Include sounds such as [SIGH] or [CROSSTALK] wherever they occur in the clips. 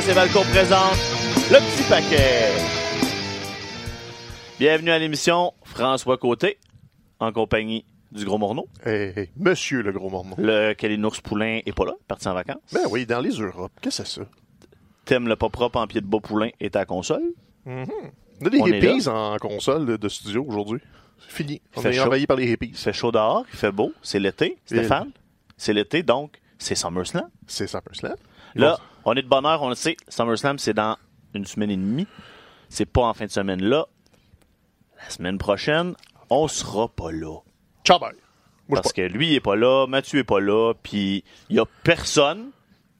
RDS et Valco présente le petit paquet. Bienvenue à l'émission François Côté, en compagnie du Gros Morneau. Hey, hey, monsieur le gros mormon. Le Kalinours Poulain est pas là, parti en vacances. Ben oui, dans les Europes. Qu'est-ce que c'est ça? Tim le pas propre en pied de bas Poulain est à la console. On a des On hippies en console de, de studio aujourd'hui. C'est fini. On est chaud. envahi par les Il hippies. fait chaud dehors, il fait beau, c'est l'été, Stéphane. C'est l'été, donc c'est SummerSlam. C'est SummerSlam. Là, on est de bonne heure, on le sait. SummerSlam, c'est dans une semaine et demie. C'est pas en fin de semaine là. La semaine prochaine, on sera pas là. Ciao, bye. Parce que lui, il est pas là, Mathieu est pas là, puis il y a personne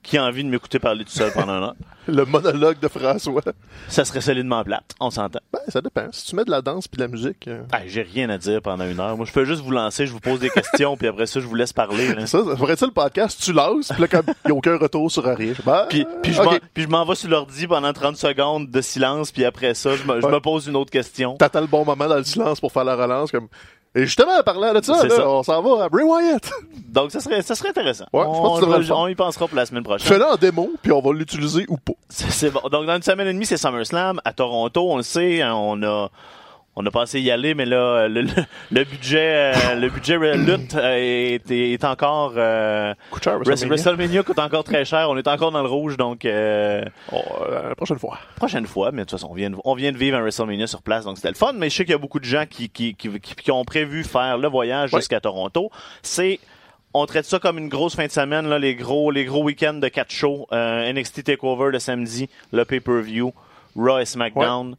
qui a envie de m'écouter parler tout seul pendant un an. [LAUGHS] le monologue de François. Ça serait solidement plate, on s'entend. Ben, ça dépend. Si tu mets de la danse puis de la musique, euh, Ah, J'ai rien à dire pendant une heure. Moi, je peux juste vous lancer, je vous pose des questions, puis après ça, je vous laisse parler. là. ça, ça ferait ça le podcast, tu lances, puis là, comme il n'y a aucun retour sur rien. je- Ben, Puis, puis je ok. m'en- puis je m'en vais sur l'ordi pendant 30 secondes de silence, puis après ça, je me, je Ouais. me pose une autre question. T'attends le bon moment dans le silence pour faire la relance. Comme... Et justement, en parlant de ça, là, ça. on s'en va à Bray Wyatt. Donc, ça serait, ça serait intéressant. Ouais, je on, pense que tu on y pensera pour la semaine prochaine. Fais-le en démo, puis on va l'utiliser ou pas. C'est [LAUGHS] c'est bon. Donc, dans une semaine et demie, c'est SummerSlam. À Toronto, on le sait, hein, on a, on a pensé y aller, mais là, le, le, le budget, euh, le budget euh, lutte euh, est, est encore, euh, Coup de cher, Wres- WrestleMania. WrestleMania coûte encore très cher. On est encore dans le rouge, donc, euh, Oh, euh, la prochaine fois. prochaine fois. Mais de toute façon, on vient, de, on vient de vivre un WrestleMania sur place, donc c'était le fun. Mais je sais qu'il y a beaucoup de gens qui, qui, qui, qui- qui ont prévu faire le voyage jusqu'à Toronto. C'est on traite ça comme une grosse fin de semaine, là, les gros, les gros week-ends de quatre shows. Euh, NXT Takeover le samedi, le pay-per-view, Raw et SmackDown.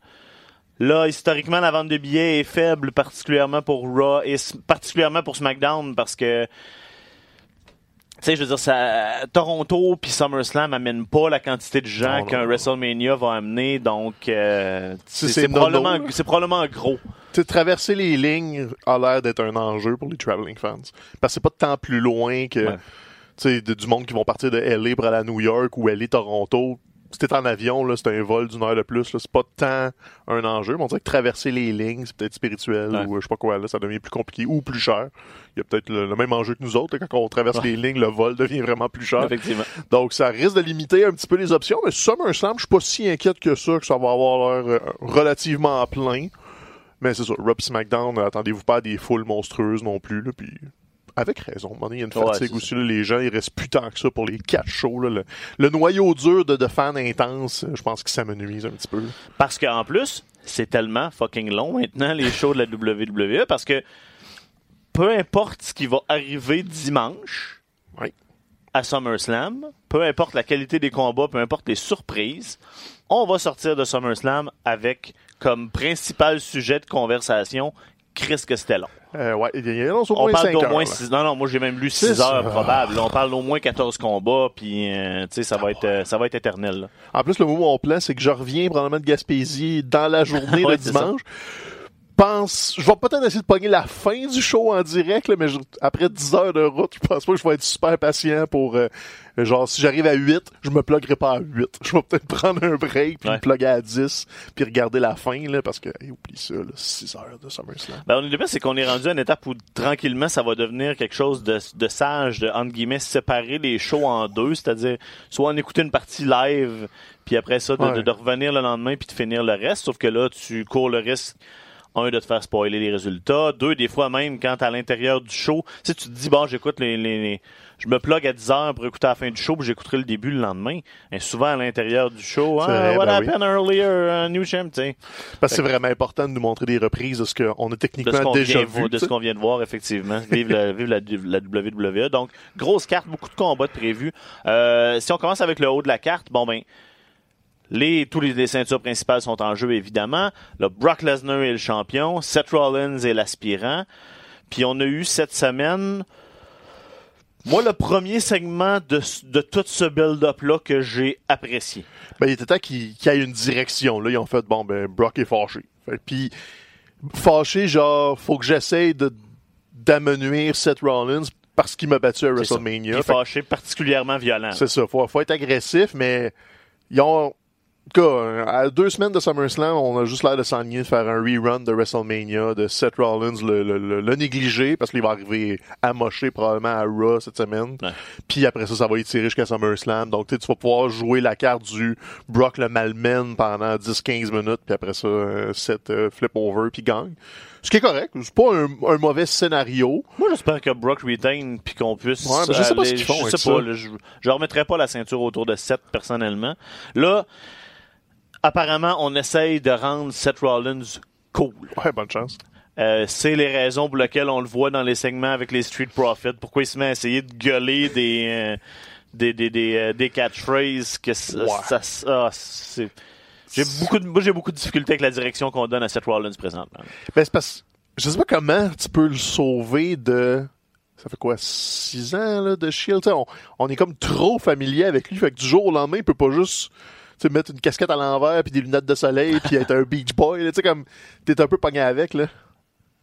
Là, historiquement, la vente de billets est faible, particulièrement pour Raw et s- particulièrement pour SmackDown, parce que tu sais, je veux dire, ça, Toronto puis SummerSlam amènent pas la quantité de gens qu'un. WrestleMania va amener, donc euh, c'est probablement, probablement gros. Tu sais, traverser les lignes a l'air d'être un enjeu pour les traveling fans. Parce que c'est pas de temps plus loin que Ouais. tu sais, de- du monde qui vont partir de LA pour aller à New York ou LA Toronto. Si t'es en avion, là, c'est un vol d'une heure de plus. là. C'est pas tant un enjeu. Mais on dirait que traverser les lignes, c'est peut-être spirituel Ouais. ou euh, je sais pas quoi. Là, ça devient plus compliqué ou plus cher. Il y a peut-être le, le même enjeu que nous autres. là, quand on traverse Ouais. les lignes, le vol devient vraiment plus cher. Effectivement. Donc, ça risque de limiter un petit peu les options, mais SummerSlam, je suis pas si inquiète que ça, que ça va avoir l'air euh, relativement plein. Mais c'est ça, Rob SmackDown, euh, attendez-vous pas à des foules monstrueuses non plus, là, puis avec raison. Il y a une fatigue aussi, là, les gens, il reste plus tant que ça pour les quatre shows, là, le, le noyau dur de, de fans intenses, je pense que ça me nuise un petit peu. là. Parce qu'en plus, c'est tellement fucking long maintenant, les shows de la WWE, parce que peu importe ce qui va arriver dimanche Oui. à SummerSlam, peu importe la qualité des combats, peu importe les surprises, on va sortir de SummerSlam avec comme principal sujet de conversation Chris que c'était long. Euh, ouais, il y a au On parle 5 d'au moins là. 6 Non, non, moi j'ai même lu C'est 6 ça. heures probable. Là, on parle d'au moins 14 combats, puis euh, tu sais, ça va être euh, ça va être éternel. là. En plus, le mot mon plan, c'est que je reviens probablement de Gaspésie dans la journée [LAUGHS] Ouais, le c'est ça. Pense, je vais peut-être essayer de pogner la fin du show en direct, là, mais je- après 10 heures de route, je pense pas que je vais être super patient pour, euh, genre, si j'arrive à 8, je me pluguerai pas à 8. Je vais peut-être [LAUGHS] prendre un break, puis Ouais. me plugger à 10, puis regarder la fin, là, parce que, hey, oublie ça, là, 6 heures de SummerSlam. Ben, on est pire, c'est qu'on est rendu à une étape où tranquillement ça va devenir quelque chose de, de sage, de entre guillemets séparer les shows en deux, c'est-à-dire soit en écouter une partie live, puis après ça de, Ouais. de- de revenir le lendemain puis de finir le reste. Sauf que là, tu cours le risque un de te faire spoiler les résultats, deux des fois même quand t'es à l'intérieur du show, tu te dis bon j'écoute les, les, les- je me plug à 10 heures pour écouter la fin du show, puis j'écouterai le début le lendemain. Et souvent à l'intérieur du show, ah, vrai, what ben oui. happened earlier, uh, new champ, tu sais. Parce que c'est vraiment important de nous montrer des reprises de ce qu'on a techniquement déjà vu. de ce qu'on vient de voir, effectivement. Vive, la, vive la, la WWE. Donc, grosse carte, beaucoup de combats de prévus. Euh, si on commence avec le haut de la carte, bon ben, les, tous les, les ceintures principales sont en jeu, évidemment. Là, Brock Lesnar est le champion, Seth Rollins est l'aspirant. Puis on a eu cette semaine, moi, le premier segment de, de tout ce build-up-là que j'ai apprécié. Ben, il était temps qu'il qu'il y ait une direction. Là, ils ont fait, bon, ben, Brock est fâché. Puis, fâché, genre, faut que j'essaye de d'amenuire Seth Rollins parce qu'il m'a battu à. WrestleMania. Fait que fâché, particulièrement violent. C'est ça, faut, faut être agressif, mais ils ont cas, à deux semaines de SummerSlam, on a juste l'air de s'enligner de faire un rerun de WrestleMania, de Seth Rollins le, le, le, le négliger, parce qu'il va arriver amoché probablement à Raw cette semaine. Ouais. Puis après ça, ça va étirer jusqu'à SummerSlam. Donc, tu sais, tu vas pouvoir jouer la carte du Brock le malmène pendant 10-15 minutes, puis après ça, euh, Seth euh, flip over, puis gagne. Ce qui est correct. C'est pas un, un mauvais scénario. Moi, j'espère que Brock retain puis qu'on puisse. Ouais, mais je sais pas aller- ce qu'ils font Je sais pas. là, je, je remettrai pas la ceinture autour de Seth personnellement. Là, apparemment, on essaye de rendre Seth Rollins cool. Ouais, bonne chance. Euh, c'est les raisons pour lesquelles on le voit dans les segments avec les Street Profits. Pourquoi il se met à essayer de gueuler des euh, des des des, euh, des catchphrases que ça, Ouais. ça- c'est j'ai beaucoup de, moi j'ai beaucoup de difficultés avec la direction qu'on donne à Seth Rollins présentement. Ben, c'est parce je sais pas comment tu peux le sauver de. Ça fait quoi, six ans là, de Shield? On, on est comme trop familier avec lui. Fait que du jour au lendemain, il peut pas juste tu sais, mettre une casquette à l'envers puis des lunettes de soleil puis être un Beach Boy. là. Tu sais, comme t'es un peu pogné avec, là.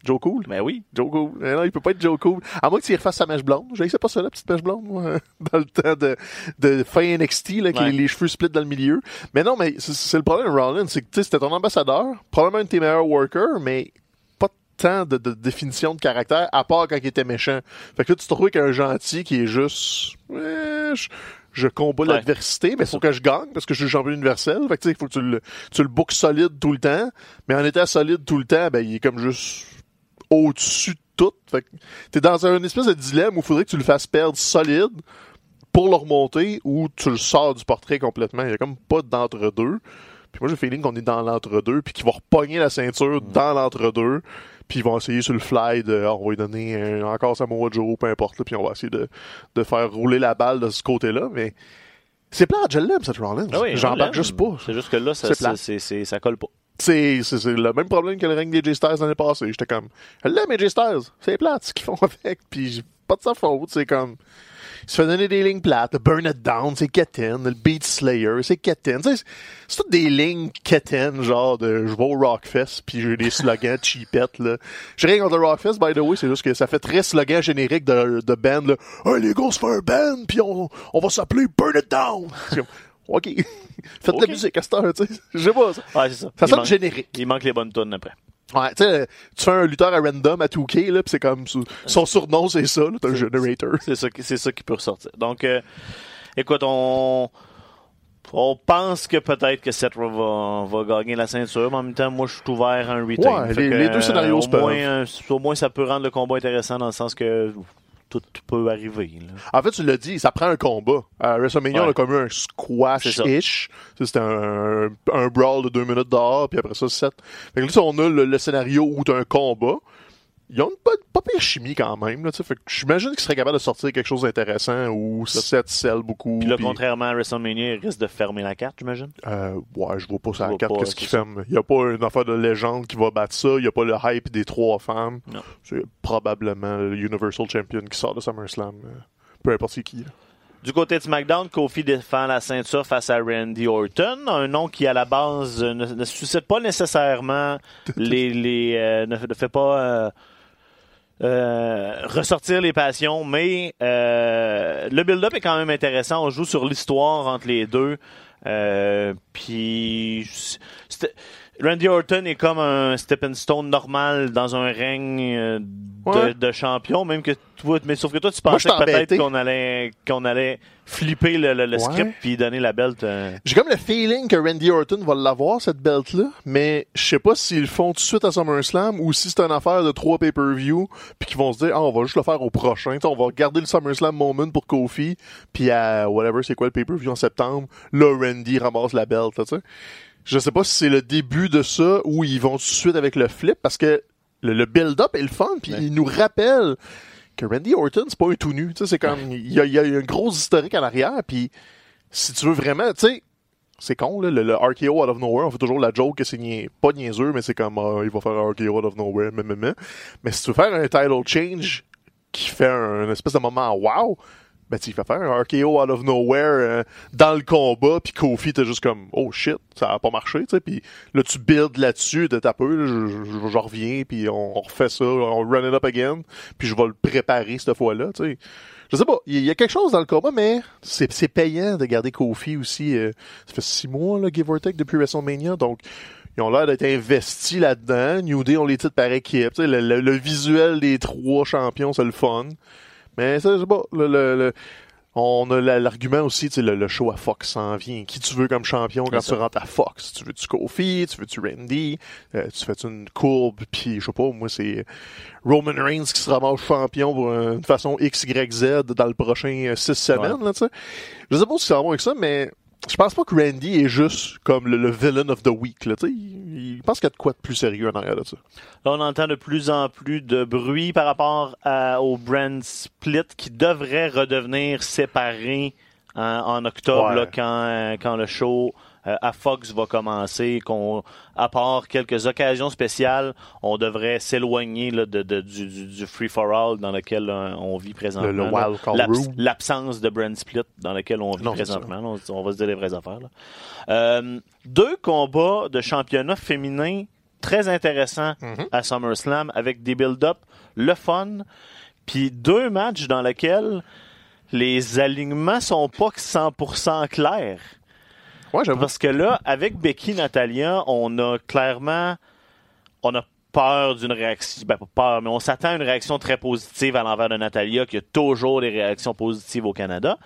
Joe Cool? Mais oui. Joe Cool. Mais non, il peut pas être Joe Cool. À moins que tu y refasses sa mèche blonde. Je sais pas ça, la petite mèche blonde, moi, [LAUGHS] dans le temps de, de fin NXT, là, avec Ouais. les, cheveux split dans le milieu. Mais non, mais c'est- le problème de Rollins, c'est que, tu sais, c'était ton ambassadeur, probablement un de tes meilleurs workers, mais pas tant de, de définition de caractère, à part quand il était méchant. Fait que là, tu te retrouves avec un gentil qui est juste, je, je combats Ouais. l'adversité, mais faut que je gagne parce que je suis champion universel. Fait que, tu sais, il faut que tu le, tu le bookes solide tout le temps. Mais en étant solide tout le temps, ben, il est comme juste au-dessus de tout. Fait que t'es dans un espèce de dilemme où il faudrait que tu le fasses perdre solide pour le remonter ou tu le sors du portrait complètement. Il y a comme pas d'entre-deux. Puis moi, j'ai le feeling qu'on est dans l'entre-deux, puis qu'il va repogner la ceinture dans l'entre-deux, puis ils vont essayer sur le fly de, Ah, on va lui donner un- encore Samoa Joe, peu importe, là, puis on va essayer de, de faire rouler la balle de ce côté-là, mais c'est plate, je l'aime, cette Rollins. Ah oui, J'embarque juste pas. C'est juste que là, ça, C'est c'est, plate. c'est, c'est- ça colle pas. C'est, le même problème que le règne des J-Stars l'année passée. J'étais comme, je l'aime, les J-Stars. C'est plate ce qu'ils font [LAUGHS] avec, puis j'ai pas de sa faute. C'est comme, se fait donner des lignes plates. Le Burn It Down, c'est Keten. Le Beat Slayer, c'est sais, C'est toutes des lignes Keten, genre de je vais au Rockfest, puis j'ai des slogans cheapettes, là. J'ai rien contre le Rockfest, by the way, c'est juste que ça fait très slogan générique de, de band, là. Hey, les gars, on se fait un band, puis on, on va s'appeler Burn It Down. OK. [LAUGHS] Faites de la musique à cette heure, tu sais. Je sais pas, ça. Ouais, c'est ça. Ça sonne manque- générique. Il manque les bonnes tonnes après. Ouais, tu sais, tu fais un lutteur à random à 2K, là, pis c'est comme, son- surnom, c'est ça, là, t'as un generator. C'est ça, qui- c'est ça qui peut ressortir. Donc, euh, écoute, on, on pense que peut-être que Seth va, va gagner la ceinture, mais en même temps, moi, je suis ouvert à un retain. Ouais, Fait les- deux scénarios au se peuvent. moins, euh, au moins, ça peut rendre le combat intéressant dans le sens que tout peut arriver. là. En fait, tu l'as dit, ça prend un combat. À WrestleMania, Ouais. on a comme eu un squash-ish. C'était un, un brawl de deux minutes dehors, puis après ça, sept. Fait que là, on a le, le scénario où t'as un combat. Ils ont une pas, pas pire chimie quand même, là. Fait que j'imagine qu'ils seraient capables de sortir quelque chose d'intéressant où 7 scelle beaucoup. Puis là, contrairement à WrestleMania, il risque de fermer la carte, j'imagine. Euh, ouais, je vois pas ça la carte. Qu'est-ce qu'il c'est fait? Il y a pas une affaire de légende qui va battre ça. Il y a pas le hype des trois femmes. C'est probablement le Universal Champion qui sort de SummerSlam. euh, Peu importe c'est qui. là. Du côté de SmackDown, Kofi défend la ceinture face à Randy Orton, un nom qui à la base euh, ne, ne suscite pas nécessairement [LAUGHS] les, les euh, ne, ne fait pas euh, euh, ressortir les passions, mais euh, le build-up est quand même intéressant. On joue sur l'histoire entre les deux. Euh, puis Randy Orton est comme un stepping stone normal dans un règne euh, de, Ouais. de champion, même que toi, mais sauf que toi tu pensais peut-être qu'on allait qu'on allait flipper le, le- le Ouais. script puis donner la belt. euh, J'ai comme le feeling que Randy Orton va l'avoir, cette belt-là, mais je sais pas s'ils le font tout de suite à SummerSlam ou si c'est une affaire de trois pay-per-view, puis qu'ils vont se dire, ah, on va juste le faire au prochain. On va garder le SummerSlam moment pour Kofi, puis à whatever, c'est quoi le pay-per-view en septembre, là, Randy ramasse la belt, tu sais. Je sais pas si c'est le début de ça ou ils vont tout de suite avec le flip, parce que le, le build-up est le fun, puis Ouais. il nous rappelle que Randy Orton, c'est pas un tout nu. Tu sais, c'est comme, il y a, y a un gros historique en arrière, puis si tu veux vraiment, tu sais, c'est con, là, le, le RKO out of nowhere, on fait toujours la joke que c'est pas niaiseux, mais c'est comme, ah, il va faire un RKO out of nowhere, mais, mais, mais. Mais si tu veux faire un title change qui fait un, une espèce de moment wow, ben, il fait faire un RKO out of nowhere euh, dans le combat, puis Kofi t'es juste comme oh shit, ça a pas marché, tu sais, puis là tu builds là-dessus de ta peu, je, je, reviens, puis on, refait ça, on run it up again, puis je vais le préparer cette fois-là, tu sais. Je sais pas, il y a quelque chose dans le combat, mais c'est payant de garder Kofi aussi. Euh, ça fait six mois, là, give or take, depuis WrestleMania, donc ils ont l'air d'être investis là-dedans. New Day, on les titre par équipe. Tu sais, le, le, le, visuel des trois champions, c'est le fun. Mais ça, je sais pas, le, le, on a l'argument aussi, tu sais, le, show à Fox s'en vient. Qui tu veux comme champion quand tu rentres à Fox? Tu veux-tu Kofi? Tu veux-tu Randy? Euh, tu fais une courbe? Puis, je sais pas, moi, c'est Roman Reigns qui sera mort champion pour une façon X, Y, Z dans le prochain six semaines, là, tu sais. Je sais pas si c'est vraiment avec ça, mais je pense pas que Randy est juste comme le, villain of the week. Là, il, il pense qu'il y a de quoi de plus sérieux en arrière de ça. Là, on entend de plus en plus de bruit par rapport à, au brand split qui devrait redevenir séparé hein, en octobre là, quand, quand le show euh, à Fox va commencer, qu'on, à part quelques occasions spéciales, on devrait s'éloigner de, de, du, du, free for all dans lequel euh, on vit présentement. L'absence de brand split dans lequel on vit présentement. on, va se dire les vraies affaires. Là. Euh, deux combats de championnat féminin très intéressants mm-hmm. à SummerSlam avec des build-up, le fun, puis deux matchs dans lesquels les alignements sont pas 100% clairs. Parce que là, avec Becky Natalia, on a clairement, on a peur d'une réaction, ben pas peur, mais on s'attend à une réaction très positive à l'envers de Natalia, qui a toujours des réactions positives au Canada.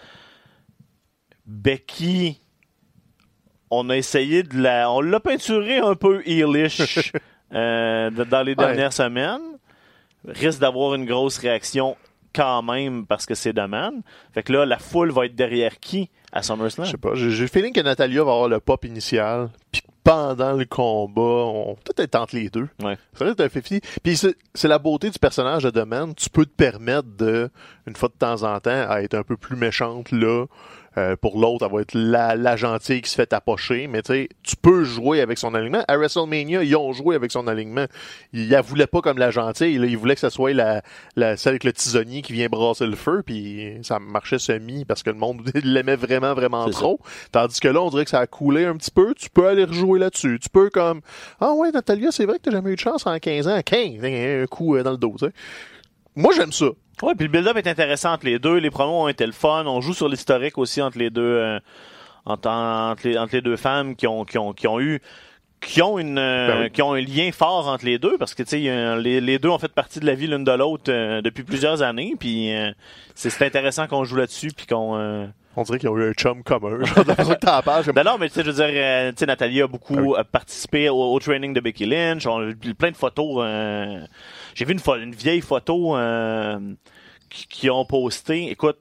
Becky, on a essayé de la, on l'a peinturé un peu heelish [LAUGHS] euh, dans les dernières semaines. Risque d'avoir une grosse réaction quand même parce que c'est demande. Fait que là, la foule va être derrière qui? à SummerSlam? Je sais pas. J'ai le feeling que Natalia va avoir le pop initial. Puis pendant le combat, on peut-être être entre les deux. Ouais. Ça va être un 50. Puis c'est la beauté du personnage de Domaine. Tu peux te permettre de, une fois de temps en temps, à être un peu plus méchante là euh, pour l'autre, elle va être la, la gentille qui se fait tapocher. Mais tu sais, tu peux jouer avec son alignement. À WrestleMania, ils ont joué avec son alignement. Ils la voulaient pas comme la gentille. Là, ils voulaient que ce soit la, la, celle avec le tisonnier qui vient brasser le feu. Puis ça marchait semi parce que le monde [LAUGHS] l'aimait vraiment, vraiment trop. Tandis que là, on dirait que ça a coulé un petit peu. Tu peux aller rejouer là-dessus. Tu peux comme, ah ouais, Natalia, c'est vrai que t'as jamais eu de chance en 15 ans. 15, un coup euh, dans le dos, tu sais. Moi, j'aime ça. Ouais, puis le build-up est intéressant entre les deux. Les promos ont été le fun. On joue sur l'historique aussi entre les deux, euh, entre, les, entre les deux femmes qui ont eu qui ont une euh, ben qui ont un lien fort entre les deux parce que tu sais les, les, deux ont fait partie de la vie l'une de l'autre euh, depuis plusieurs années puis c'est intéressant qu'on joue là-dessus puis qu'on on dirait qu'ils ont eu un chum commun. [LAUGHS] Genre, de ben non, mais tu sais, je veux dire, euh, tu sais, Nathalie a beaucoup ah participé au, training de Becky Lynch. On a vu plein de photos. Euh, J'ai vu une, une vieille photo euh, qui ont posté. Écoute,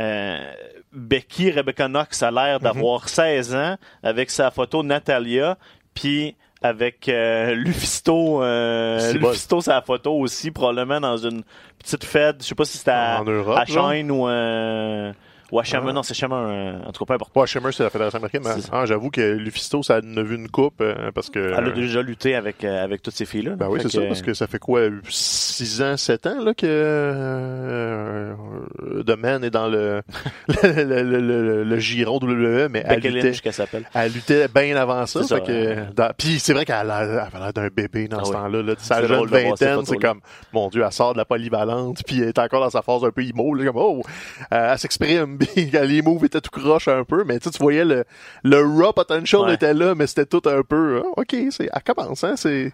euh, Becky Rebecca Knox a l'air mhm. d'avoir 16 ans avec sa photo Natalia, puis avec euh, Lufisto, euh, Lufisto sa photo aussi probablement dans une petite fête, je sais pas si c'était à, à Shine ou euh, Shimmer, ah. non, c'est Shimmer, euh, en tout cas, peu importe. C'est la Fédération américaine, mais ah, j'avoue que Lufisto, ça a vu une coupe, euh, parce que... Elle a déjà lutté avec, euh, avec toutes ces filles-là. Ben oui, c'est ça, parce que ça fait quoi, 6 ans, 7 ans, là, que euh, The Man est dans le, [LAUGHS] le, le, le, le, giron WWE, mais elle luttait, qu'elle s'appelle. Elle luttait bien avant ça, ça que, puis c'est vrai qu'elle a, l'air d'un bébé dans ah ce temps-là, là. Sa jeune vingtaine, c'est comme, mon Dieu, elle sort de la polyvalente, puis elle est encore dans sa phase un peu là, comme, oh, elle s'exprime [LAUGHS] les moves étaient tout croche un peu, mais tu voyais le, le raw potential était là, mais c'était tout un peu, ah, ok, c'est, à commence, hein, c'est,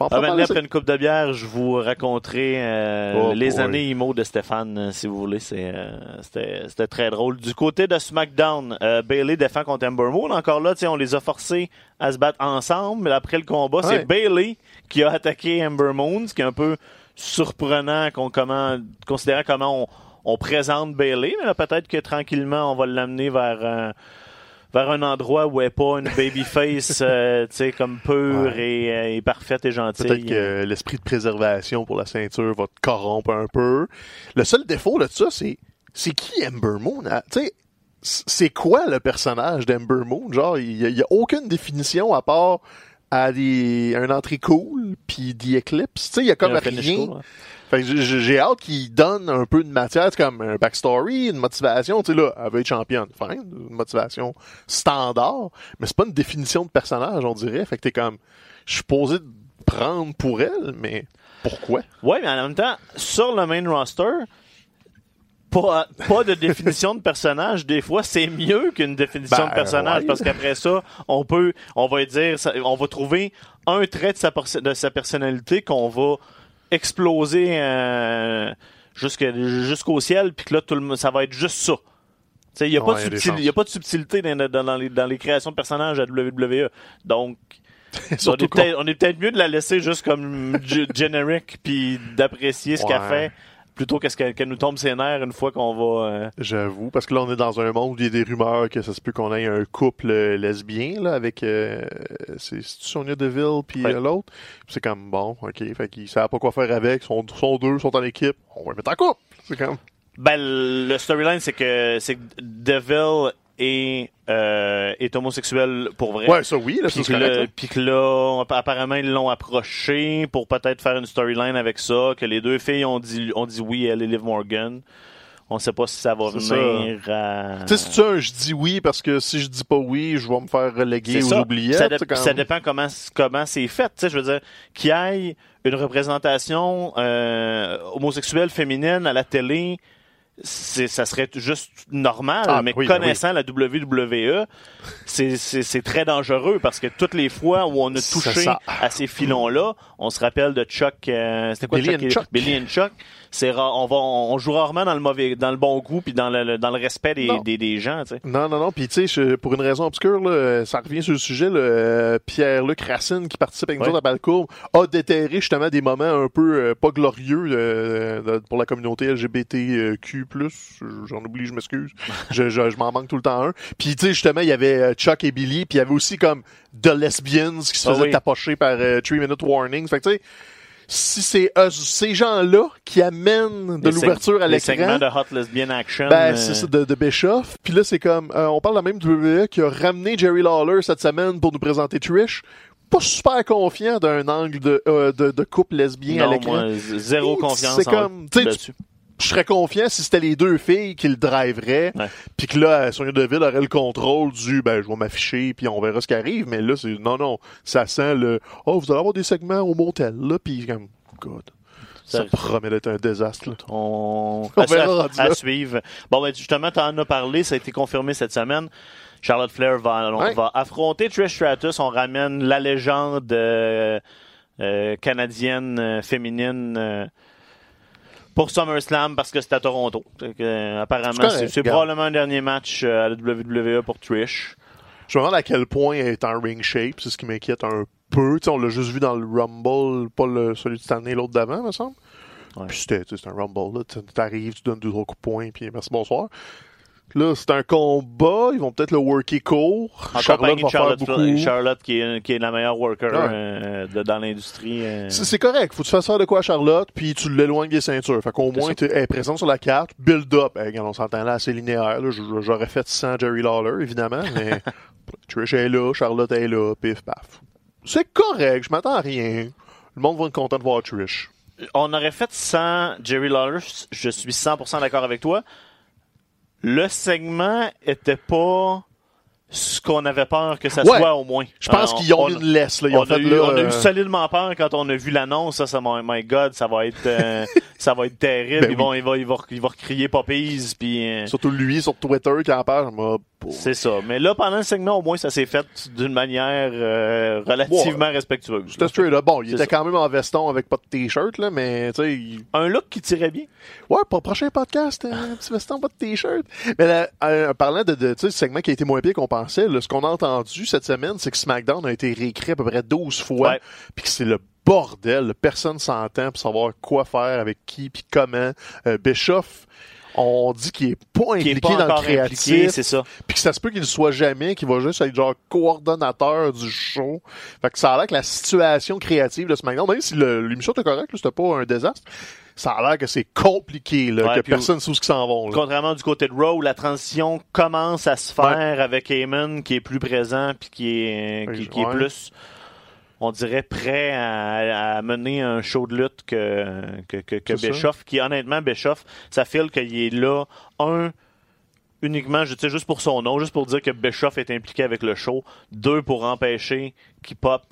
ah, après une coupe de bière, je vous raconterai euh, oh, les années IMO de Stéphane, euh, si vous voulez. C'est, euh, c'était, c'était très drôle. Du côté de SmackDown, Bailey défend contre Ember Moon. Encore là, on les a forcés à se battre ensemble. Mais après le combat, c'est Bailey qui a attaqué Ember Moon, ce qui est un peu surprenant qu'on comment, considérant comment on, on présente Bailey, mais peut-être que tranquillement, on va l'amener vers un, vers un endroit où elle n'est pas une babyface, [LAUGHS] euh, tu sais, comme pure euh, et, parfaite et gentille. Peut-être que l'esprit de préservation pour la ceinture va te corrompre un peu. Le seul défaut de ça, c'est, c'est qui Ember Moon? Ah, tu sais, c'est quoi le personnage d'Ember Moon? Genre, il n'y a, aucune définition à part à des, un entrée cool, puis The Eclipse. Tu sais, il y a comme rien. cool, ouais. Fait que j'ai hâte qu'il donne un peu de matière, comme un backstory, une motivation. Tu sais, là, elle veut être championne. Fine, une motivation standard, mais c'est pas une définition de personnage, on dirait. Fait que t'es comme, je suis posé de prendre pour elle, mais pourquoi? Ouais, mais en même temps, sur le main roster, pas, pas de définition de personnage, des fois, c'est mieux qu'une définition Ben, de personnage ouais. parce qu'après ça, on peut, on va dire, on va trouver un trait de sa, de sa personnalité qu'on va exploser euh, jusqu'au ciel, puis que là, tout le, monde- ça va être juste ça. Il n'y a, Ouais, a pas de subtilité dans, dans- dans les, dans les créations de personnages à WWE. Donc, [LAUGHS] on est peut-être mieux de la laisser juste comme [LAUGHS] generic puis d'apprécier ce qu'elle fait plutôt qu'est-ce qu'elle qu'elle nous tombe ses nerfs une fois qu'on va euh, J'avoue, parce que là, on est dans un monde où il y a des rumeurs que ça se peut qu'on ait un couple euh, lesbien, là, avec, euh, c'est Sonia Deville puis Ouais. euh, l'autre? C'est comme, bon, ok, fait qu'ils savent pas quoi faire avec, sont, sont deux, sont en équipe, on va les mettre en couple. C'est comme, ben le storyline c'est que c'est que Deville est euh, est homosexuel pour vrai ouais, ça oui, là, puis que, là, puis que là, apparemment, ils l'ont approché pour peut-être faire une storyline avec ça, que les deux filles ont dit, ont dit oui, elle et Liv Morgan. On sait pas si ça va venir à... Tu sais, c'est ça, je dis oui parce que si je dis pas oui, je vais me faire reléguer aux ça. oubliettes. Ça, ça dépend comment comment c'est fait. Tu sais, je veux dire, qu'il y ait une représentation euh, homosexuelle féminine à la télé, ça serait juste normal. Ah, mais oui, ben connaissant la WWE, c'est c'est c'est très dangereux parce que toutes les fois où on a touché à ces filons-là, on se rappelle de Chuck. euh, C'était quoi Billy Chuck and Chuck. Billy and Chuck? C'est rare. On va on, joue rarement dans le mauvais, dans le bon goût puis dans le, le- dans le respect des des, des gens. Tu sais. Non, non, non. Puis, tu sais, je- pour une raison obscure, là, euh, ça revient sur le sujet. là, euh, Pierre-Luc Racine, qui participe avec nous Ouais. autres à a déterré justement des moments un peu euh, pas glorieux euh, pour la communauté LGBTQ+. J'en oublie, je m'excuse. [LAUGHS] je je, je m'en manque tout le temps un. Puis, tu sais, justement, il y avait euh, Chuck et Billy, puis il y avait aussi comme The Lesbians qui se Ah faisaient oui. tapocher par euh, Three Minute Warnings. Fait que, tu sais, si c'est eux- ces gens-là qui amènent de Les l'ouverture à les l'écran... segments de Hot Lesbian Action. Ben, euh, c'est ça, de, de Bischoff. Puis là, c'est comme, euh, on parle de la même WWE qui a ramené Jerry Lawler cette semaine pour nous présenter Trish. Pas super confiant d'un angle de, euh, de, de couple lesbien à non, l'écran. moi, z- zéro C'est confiance en- comme, tu. Je serais confiant si c'était les deux filles qui le driveraient. Puis que là, Sonia Deville aurait le contrôle du, ben, je vais m'afficher, puis on verra ce qui arrive. Mais là, c'est, non, non, ça sent le, oh, vous allez avoir des segments au motel, là, puis comme, God. Ça Ça- promet d'être un désastre, là. On, On à, verra à- suivre. Bon, ben, justement, tu en as parlé, ça a été confirmé cette semaine. Charlotte Flair va, on va affronter Trish Stratus. On ramène la légende euh, euh, canadienne euh, féminine pour SummerSlam parce que c'est à Toronto. Que, euh, apparemment, C'est probablement un dernier match euh, à la WWE pour Trish. Je me demande à quel point elle est en ring shape, c'est ce qui m'inquiète un peu. On l'a juste vu dans le Rumble, pas le, celui de cette année, l'autre d'avant, me semble. Ouais. Puis c'était un Rumble. Tu arrives, tu donnes deux, trois coups de poing, puis merci, bonsoir. Là, c'est un combat, ils vont peut-être le worker court. En Charlotte va Charlotte, faire beaucoup. Charlotte qui, est, qui est la meilleure worker Ouais. euh, de- dans l'industrie. euh. C'est c'est correct, faut que tu fasses faire de quoi à Charlotte, puis tu l'éloignes des ceintures. Fait qu'au C'est moins, ça. tu es présent sur la carte, build up. Hey, on s'entend là assez linéaire. J'aurais fait sans Jerry Lawler, évidemment, [LAUGHS] mais Trish est là, Charlotte est là, pif paf. C'est correct, je m'attends à rien. Le monde va être content de voir Trish. on aurait fait sans Jerry Lawler, je suis 100% d'accord avec toi. Le segment était pas ce qu'on avait peur que ça Ouais. soit au moins. Je pense qu'ils ont on- une laisse, là. Ils on, ont fait, eu, là, on a eu euh, solidement peur quand on a vu l'annonce. Ça, ça, my, my God, ça va être, euh, [LAUGHS] ça va être terrible. Ben ils, vont, ils, vont, ils, vont, ils vont recrier Poppies, puis euh, Surtout lui sur Twitter qui en parle. C'est ça. Mais là, pendant le segment, au moins, ça s'est fait d'une manière euh, relativement respectueuse. C'était straight up. Bon, il était ça. quand même en veston avec pas de t-shirt, là, mais tu sais, il- Un look qui tirait bien. Ouais, pour le prochain podcast, euh, un petit veston, pas de t-shirt. Mais là, euh, parlant de, de sais, segment qui a été moins pire qu'on pensait, là, ce qu'on a entendu cette semaine, c'est que SmackDown a été réécrit à peu près 12 fois, puis que c'est le bordel. Personne s'entend pour savoir quoi faire avec qui, puis comment. Euh, Bischoff, on dit qu'il est pas impliqué est pas dans le créatif, c'est ça. puis que ça se peut qu'il le soit jamais, qu'il va juste être genre coordonnateur du show. Fait que ça a l'air que la situation créative de SmackDown, même si l'émission était correcte, c'était pas un désastre, ça a l'air que c'est compliqué, là, Ouais, que personne ne sait où ils s'en vont. là. Contrairement du côté de Raw, la transition commence à se faire avec Heyman qui est plus présent puis qui est, qui, qui est plus on dirait, prêt à, à mener un show de lutte que, que, que, que. Bischoff, qui honnêtement, Bischoff, ça file qu'il est là, un, uniquement, je sais, juste pour son nom, juste pour dire que Bischoff est impliqué avec le show, deux, pour empêcher qu'il pop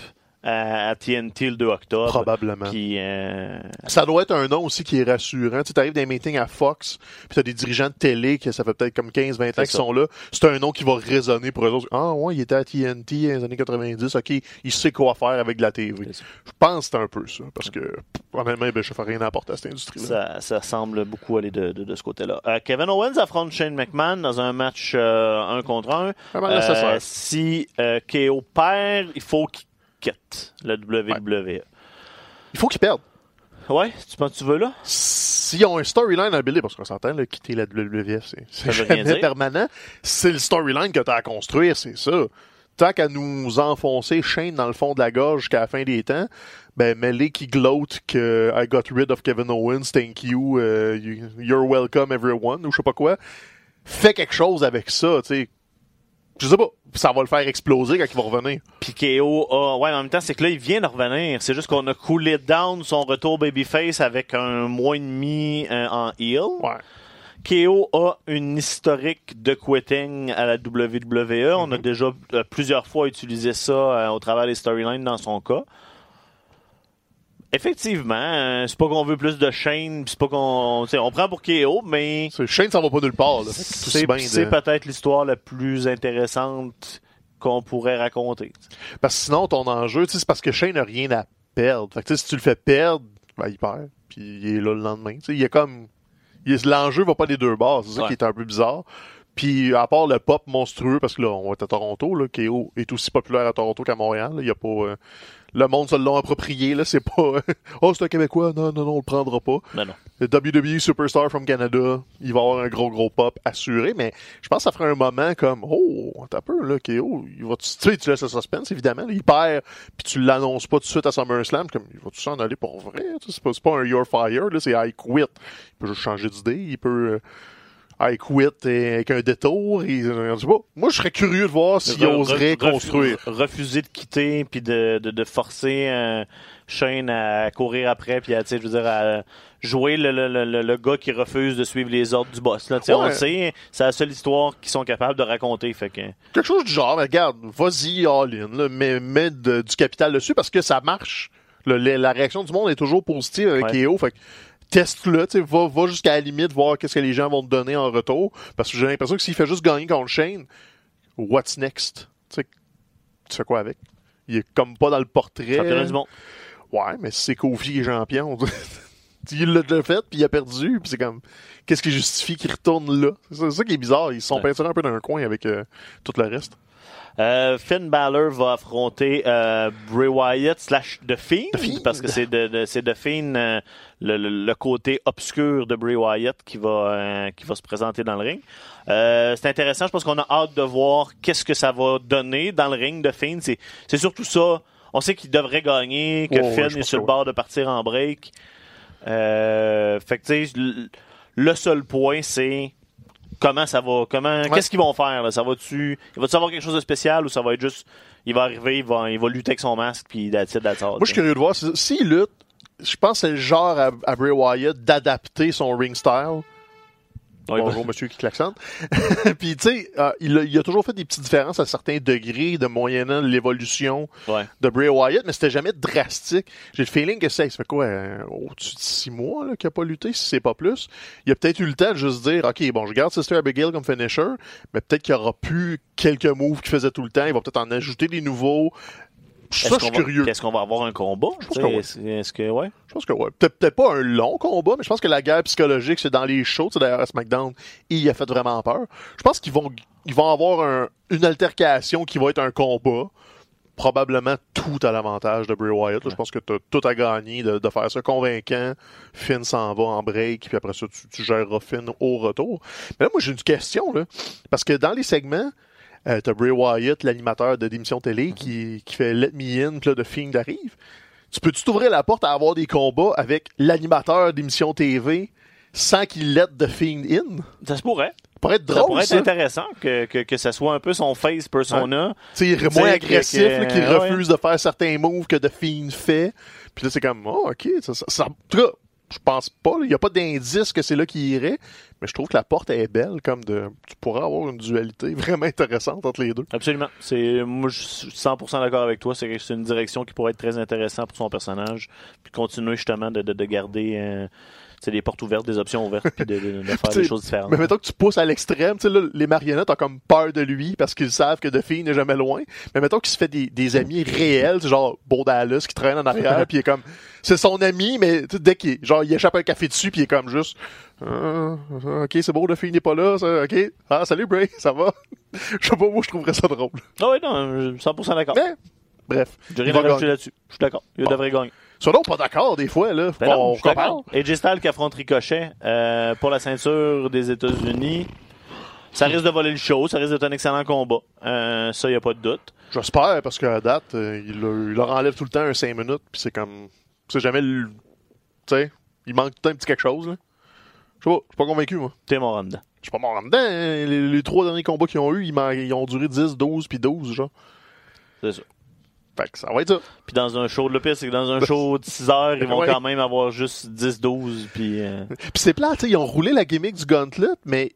à, à TNT le 2 octobre. Probablement. Puis, euh, Ça doit être un nom aussi qui est rassurant. Tu arrives dans les meetings à Fox, puis t'as des dirigeants de télé qui ça fait peut-être comme 15-20 ans qui sont là. C'est un nom qui va résonner pour eux autres. Ah ouais, il était à TNT dans les années 90. OK, il sait quoi faire avec de la TV. Je pense que c'est un peu ça. Parce que, honnêtement, ben, je fais rien à apporter à cette industrie-là. ça, ça semble beaucoup aller de, de, de ce côté-là. Euh, Kevin Owens affronte Shane McMahon dans un match euh, un contre un. Vraiment nécessaire. Euh, si euh, KO perd, il faut qu'il la WWE. Il faut qu'ils perdent. Ouais, tu penses que tu veux là? S'ils ont un storyline à builder, parce qu'on s'entend, là, quitter la WWF, c'est- c'est veut rien jamais permanent. C'est le storyline que tu as à construire, c'est ça. Tant qu'à nous enfoncer Shane dans le fond de la gorge jusqu'à la fin des temps, ben, mêlez qui gloat que I got rid of Kevin Owens, thank you, you- you're welcome everyone, ou je sais pas quoi. Fais quelque chose avec ça, tu sais. Je sais pas, ça va le faire exploser quand il va revenir. Puis KO a... Ouais, en même temps, c'est que là, il vient de revenir. C'est juste qu'on a coolé down son retour babyface avec un mois et demi euh, en heel. Ouais. KO a une historique de quitting à la WWE. On a déjà euh, plusieurs fois utilisé ça euh, au travers des storylines dans son cas. Effectivement, euh, c'est pas qu'on veut plus de Shane, c'est pas qu'on, on prend pour KO, mais Shane, ça va pas nulle part, c'est de- peut-être l'histoire la plus intéressante qu'on pourrait raconter. Parce que sinon, ton enjeu, c'est parce que Shane n'a rien à perdre. Fait que, si tu le fais perdre, ben, il perd. Puis il est là le lendemain. Tu sais, il y a comme. est- L'enjeu va pas des deux bords. C'est ça Ouais. qui est un peu bizarre. Puis, à part le pop monstrueux, parce que là, on va être à Toronto, là, KO est aussi populaire à Toronto qu'à Montréal. Il y a pas. euh, le monde se l'ont approprié, là. C'est pas. [LAUGHS] oh, c'est un Québécois. Non, non, non, on le prendra pas. Non, non. Le WWE Superstar from Canada, il va avoir un gros gros pop assuré, mais je pense que ça ferait un moment comme oh, t'as peur là, KO, il va tu sais, tu laisses le suspense évidemment, là, il perd, puis tu l'annonces pas tout de suite à SummerSlam, comme il va tout s'en aller pour vrai, tu sais, c'est pas, c'est pas un Your Fire là, c'est I quit. Il peut juste changer d'idée, il peut euh, I quit et- avec un détour, et. Moi, je serais curieux de voir s'il Re- oserait re- refu- construire. Refuser de quitter, puis de, de, de forcer euh, Shane à courir après, puis à, je veux dire, à jouer le, le, le, le- gars qui refuse de suivre les ordres du boss. Là, On le sait, c'est la seule histoire qu'ils sont capables de raconter. Fait que, Quelque chose du genre, regarde, vas-y all-in, mets, mets de- du capital dessus parce que ça marche. Le- la réaction du monde est toujours positive avec Ouais. EO, fait que teste-le, va, va jusqu'à la limite, voir qu'est-ce que les gens vont te donner en retour. Parce que j'ai l'impression que s'il fait juste gagner contre Shane, what's next? Tu fais quoi avec? Il est comme pas dans le portrait. championnat du monde. Ouais, mais c'est Kofi qui est champion, [LAUGHS] il l'a déjà fait, puis il a perdu, puis c'est comme, qu'est-ce qui justifie qu'il retourne là? C'est ça qui est bizarre, ils se sont Ouais. peinturés un peu dans un coin avec euh, tout le reste. Euh, Finn Balor va affronter euh, Bray Wyatt slash The Fiend, The Fiend. parce que c'est de, de- c'est The Fiend, euh, le, le- le côté obscur de Bray Wyatt qui va, euh, qui va se présenter dans le ring. Euh, c'est intéressant, je pense qu'on a hâte de voir qu'est-ce que ça va donner dans le ring de Fiend. C'est, c'est surtout ça. On sait qu'il devrait gagner, que Finn est sur le ouais. bord de partir en break. Euh, fait que tu sais, le seul point, c'est comment ça va, comment, qu'est-ce qu'ils vont faire là? Ça va-tu, il va-tu avoir quelque chose de spécial ou ça va être juste, il va arriver, il va, il va lutter avec son masque puis all, Moi, je suis curieux de voir. si- S'il lutte, je pense que c'est le genre à, à Bray Wyatt d'adapter son ring style. Bonjour, monsieur qui klaxonne. [LAUGHS] Puis, tu sais, euh, il, a, il a toujours fait des petites différences à certains degrés de moyennant l'évolution ouais. de Bray Wyatt, mais c'était jamais drastique. J'ai le feeling que ça, ça fait quoi, euh, au-dessus de six mois là, qu'il a pas lutté, si c'est pas plus. Il a peut-être eu le temps de juste dire, OK, bon, je garde Sister Abigail comme finisher, mais peut-être qu'il y aura plus quelques moves qu'il faisait tout le temps. Il va peut-être en ajouter des nouveaux. Ça, Est-ce je qu'on suis va, curieux. Est-ce qu'on va avoir un combat? Je pense que oui. Est-ce que ouais? Je pense que ouais. Peut-être pas un long combat, mais je pense que la guerre psychologique, c'est dans les shows. D'ailleurs, à SmackDown, il a fait vraiment peur. Je pense qu'ils vont, ils vont avoir un- une altercation qui va être un combat. Probablement tout à l'avantage de Bray Wyatt. là. Je pense que tu as tout à gagner de, de faire ça convaincant. Finn s'en va en break, puis après ça, tu, tu géreras Finn au retour. Mais là, moi, j'ai une question, là. Parce que dans les segments, euh, t'as Bray Wyatt, l'animateur de d'émission télé, qui, qui fait Let Me In, puis là, de Fiend arrive. Tu peux-tu t'ouvrir la porte à avoir des combats avec l'animateur d'émission TV sans qu'il let The Fiend in? Ça se pourrait. pourrait être Ça drôle, pourrait être ça. intéressant que, que, que ça soit un peu son face persona. Tu sais, il est Tu sais, moins agressif, qu'il ouais. refuse de faire certains moves que The Fiend fait. Puis là, c'est comme, oh, ok. Ça, ça- ça- en tout cas, je pense pas. Il n'y a pas d'indice que c'est là qu'il irait. Mais je trouve que la porte est belle, comme de. Tu pourrais avoir une dualité [LAUGHS] vraiment intéressante entre les deux. Absolument. C'est moi je suis 100% d'accord avec toi. C'est une direction qui pourrait être très intéressante pour son personnage, puis continuer justement de, de, de garder euh, sais, des portes ouvertes, des options ouvertes, puis de, de, de faire des choses différentes. Mais mettons que tu pousses à l'extrême, tu sais, là, les marionnettes ont comme peur de lui parce qu'ils savent que Fiend n'est jamais loin. Mais mettons qu'il se fait des, des amis réels, c'est genre Beau Dallas qui traîne en arrière, puis il est comme, c'est son ami, mais dès qu'il, genre, il échappe un café dessus, puis il est comme juste, Ah, ok, c'est beau, Fiend n'est pas là, ça, ok, ah, salut Bray, ça va? [LAUGHS] Je sais pas, moi, je trouverais ça drôle. Ah oui, non, je suis 100% d'accord. Mais, bref. J'ai rien à là-dessus. Je suis d'accord. Il Bon. devrait gagner. Soit donc pas d'accord, des fois, là. Ben non, on d'accord. AJ Styles qui affronte Ricochet euh, pour la ceinture des États-Unis. Ça risque de voler le show, ça risque d'être un excellent combat. Euh, ça, il n'y a pas de doute. J'espère, parce qu'à date, euh, il, leur- il leur enlève tout le temps un 5 minutes, puis c'est comme. C'est jamais le. Tu sais, il manque tout le temps un petit quelque chose, là. Je sais pas, je suis pas convaincu, moi. T'es mort en dedans. Je suis pas mort en dedans. hein. Les, les trois derniers combats qu'ils ont eu, ils, ils ont duré 10, 12, puis 12, genre. C'est ça. Fait que ça va être ça. Puis dans un show, le pire, c'est que dans un show de 6 heures, ils vont Ouais. quand même avoir juste 10-12. Puis. euh, Puis c'est plat, tu sais, ils ont roulé la gimmick du gauntlet, mais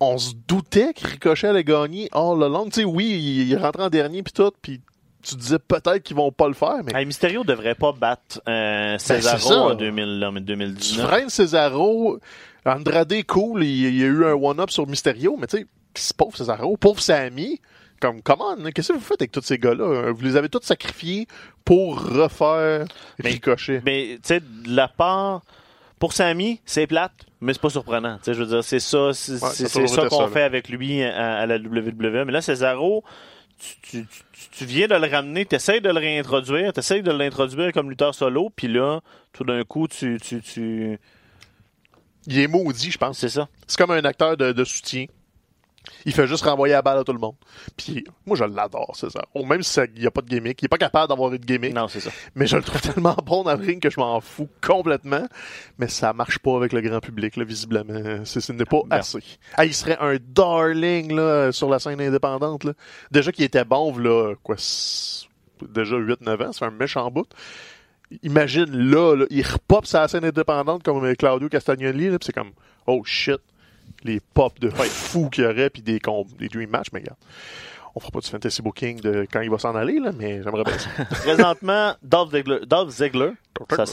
on se doutait que Ricochet allait gagner all along. Tu sais, oui, il, il rentrait en dernier, puis tout, puis tu disais peut-être qu'ils vont pas le faire, mais Hey, Mysterio devrait pas battre euh, Ben, Cesaro en 2000, là, mais tu 2019. freines Cesaro. Andrade, cool, il, il y a eu un one-up sur Mysterio, mais tu sais, c'est pauvre Cesaro, pauvre Sammy. Comme, comment, qu'est-ce que vous faites avec tous ces gars-là? Vous les avez tous sacrifiés pour refaire Mais- Ricochet. Mais, tu sais, de la part. Pour Sammy, c'est plate, mais c'est pas surprenant. Je veux dire, c'est ça, c'est Ouais, ça qu'on fait avec lui à, à la WWE. Mais là, Cesaro, tu, tu, tu- tu viens de le ramener, tu essaies de le réintroduire, tu essaies de l'introduire comme lutteur solo, puis là, tout d'un coup, tu, tu, tu... Il est maudit, je pense. C'est ça. C'est comme un acteur de, de soutien. Il fait juste renvoyer la balle à tout le monde. Puis moi, je l'adore, Cesaro. Même si ça- il n'y a pas de gimmick. Il est pas capable d'avoir une gimmick. Non, c'est ça. Mais je le trouve [LAUGHS] tellement bon dans le ring que je m'en fous complètement. Mais ça marche pas avec le grand public, là, visiblement. C'est- Ce n'est pas Non. assez. Ah, il serait un darling là, sur la scène indépendante. Là. Déjà qu'il était bon, là, quoi, déjà 8-9 ans, c'est un méchant bout. Imagine là, là, il repop sa scène indépendante comme Claudio Castagnoli, là, c'est comme oh shit, les pops de fou qu'il y aurait, puis des, des dream matchs, mais regarde. On fera pas du fantasy booking de quand il va s'en aller, là, mais j'aimerais bien ça. [LAUGHS] Présentement, Dolph Ziggler, Dolph Ziggler, ça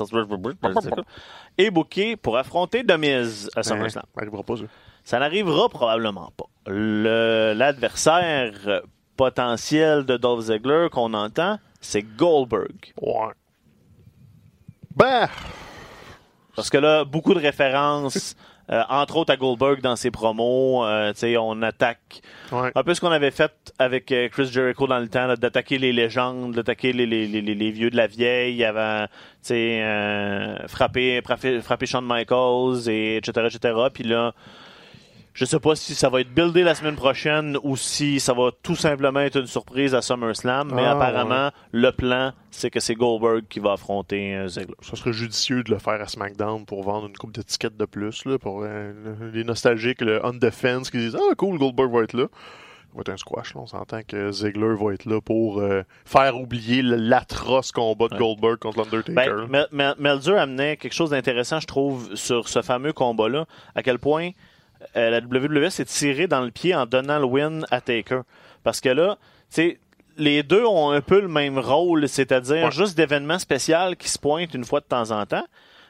est booké pour affronter Miz à SummerSlam. Ça pas, ça. Ça n'arrivera probablement pas. L'adversaire potentiel de Dolph Ziggler qu'on entend, c'est Goldberg. Ouais. Ben, Parce que là, beaucoup de références, [LAUGHS] euh, entre autres à Goldberg dans ses promos. euh, tu sais, on attaque ouais. un peu ce qu'on avait fait avec euh, Chris Jericho dans le temps, d'attaquer les légendes, d'attaquer les, les, les, les- vieux de la vieille, avant, tu sais, euh, frapper, frapper, frapper Shawn Michaels, et etc., etc. Puis là, je sais pas si ça va être buildé la semaine prochaine ou si ça va tout simplement être une surprise à SummerSlam, mais Ah, apparemment, le plan, c'est que c'est Goldberg qui va affronter euh, Ziggler. Ça serait judicieux de le faire à SmackDown pour vendre une coupe d'étiquettes de plus, là, pour euh, les nostalgiques, le On Defense, qui disent Ah, cool, Goldberg va être là. Va être un squash, là. On s'entend que Ziggler va être là pour euh, faire oublier l'atroce combat de. Goldberg contre l'Undertaker. Ben, Mel- Mel- Meltzer amenait quelque chose d'intéressant, je trouve, sur ce fameux combat-là, à quel point euh, la WWE s'est tirée dans le pied en donnant le win à Taker. Parce que là, tu sais, les deux ont un peu le même rôle, c'est-à-dire Ouais. juste d'événements spéciaux qui se pointent une fois de temps en temps.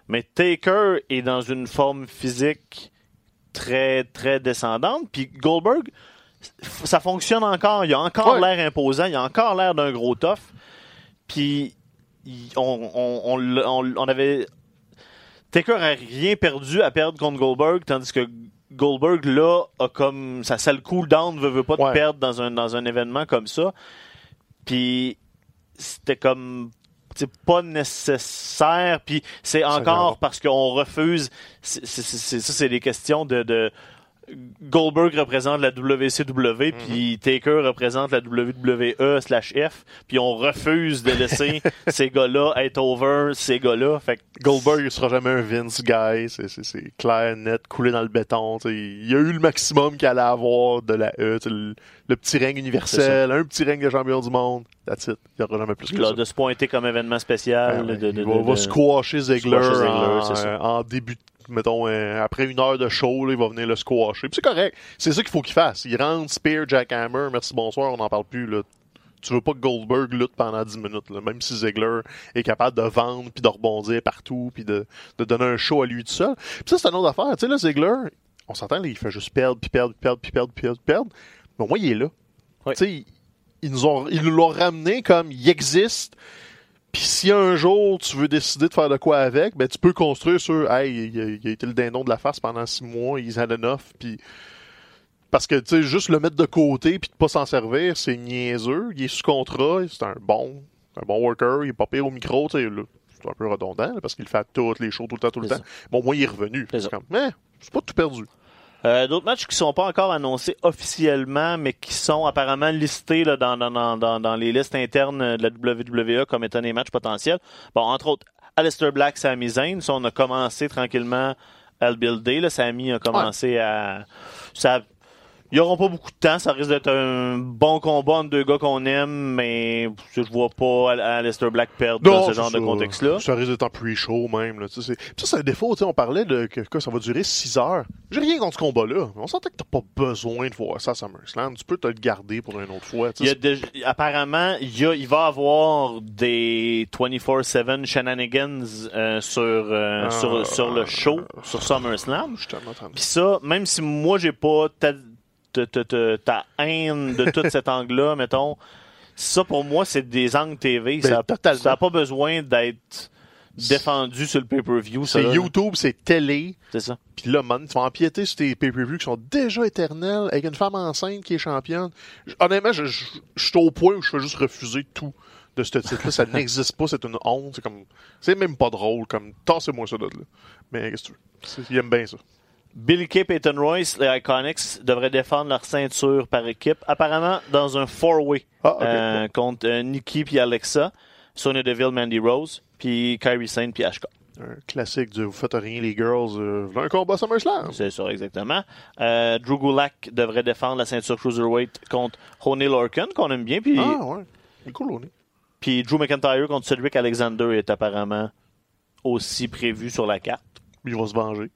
Mais Taker est dans une forme physique très, très descendante. Puis Goldberg, ça fonctionne encore. Il a encore Ouais. l'air imposant. Il a encore l'air d'un gros tough. Puis on avait. Taker a rien perdu à perdre contre Goldberg, tandis que Goldberg, là, a comme. Ça, ça le cool down, veut, veut pas te perdre dans un, dans un événement comme ça. Puis c'était comme. C'est pas nécessaire, puis c'est encore parce qu'on refuse. c'est- c'est- c'est- Ça, c'est des questions de, de Goldberg représente la WCW, puis Taker représente la WWE slash F, puis on refuse de laisser [LAUGHS] ces gars-là être over ces gars-là. Fait que Goldberg, il sera jamais un Vince guy. C'est- clair, net, coulé dans le béton. t'sais. Il y a eu le maximum qu'il allait avoir de la E. Le, le petit règne universel, un petit règne de champion du monde. That's it. Il n'y aura jamais plus que là, ça. de se pointer comme événement spécial, Ouais, de, de- il va, de- va de- squasher Ziggler, Ziggler, en, c'est ça. Mettons, euh, après une heure de show, là, il va venir le squasher. Puis c'est correct. C'est ça qu'il faut qu'il fasse. Il rentre, spear, jackhammer, merci, bonsoir, on n'en parle plus. Là. Tu veux pas que Goldberg lutte pendant 10 minutes, là, même si Ziggler est capable de vendre, puis de rebondir partout, puis de, de donner un show à lui tout seul. Puis ça, c'est une autre affaire. Tu sais, là, Ziggler, on s'entend, là, il fait juste perdre, puis perdre, puis perdre, puis perdre, puis perdre, puis perdre. Mais au moins, il est là. Oui. Tu sais, ils- nous ont, ils nous l'ont ramené comme il existe. Puis si un jour tu veux décider de faire de quoi avec, ben tu peux construire sur hey, il a, il a été le dindon de la face pendant six mois, he's had enough, puis parce que tu sais juste le mettre de côté puis de pas s'en servir, c'est niaiseux. Il est sous contrat, c'est un bon, un bon worker, il est pas pire au micro, tu sais c'est un peu redondant là, parce qu'il fait toutes les shows tout le temps, tout le temps. Bon, moi il est revenu. C'est comme, mais c'est pas tout perdu. Euh, D'autres matchs qui sont pas encore annoncés officiellement, mais qui sont apparemment listés là, dans, dans, dans, dans, les listes internes de la WWE comme étant des matchs potentiels. Bon, entre autres, Aleister Black, Sami Zayn. Ça, on a commencé tranquillement à le builder. Là. Sami a commencé à... Ça... Ils n'auront pas beaucoup de temps. Ça risque d'être un bon combat entre deux gars qu'on aime, mais je vois pas Al- Aleister Black perdre dans ce genre de contexte-là. Ça risque d'être en pre-show même. Là, ça, c'est un défaut. On parlait de que, que ça va durer 6 heures. J'ai rien contre ce combat-là. On sentait que t'as pas besoin de voir ça à SummerSlam. Tu peux te le garder pour une autre fois. Il y a apparemment, il, y a, il va avoir des 24-7 shenanigans euh, sur, euh, Ah. sur, sur le show, sur SummerSlam. Suis tellement tanné. Puis ça, même si moi, j'ai pas ta, ta- haine de tout cet [LAUGHS] angle-là, mettons, ça, pour moi, c'est des angles TV. Ben, ça n'a pas besoin d'être défendu sur le pay-per-view. C'est. YouTube, c'est télé. C'est ça. Puis là, man, tu vas empiéter sur tes pay-per-views qui sont déjà éternels avec une femme enceinte qui est championne. Honnêtement, je, je, je suis au point où je fais juste refuser tout de ce titre-là. Ça [LAUGHS] n'existe pas, c'est une honte. C'est comme, c'est même pas drôle. Comme, tassez-moi ça de là. Mais qu'est-ce que tu veux? C'est- Il aime bien ça. Billy Kay, Peyton Royce, les Iconics devraient défendre leur ceinture par équipe, apparemment dans un four-way Ah, euh, contre euh, Nikki puis Alexa, Sonya Deville, Mandy Rose, puis Kyrie Sane puis Ashka. Un classique du Vous faites rien, les girls. Euh, un combat SummerSlam. C'est ça, exactement. Euh, Drew Gulak devrait défendre la ceinture Cruiserweight contre Honey Lorcan, qu'on aime bien, puis, Ah, ouais. Il est cool, puis Drew McIntyre contre Cedric Alexander est apparemment aussi prévu sur la carte. Il va se venger.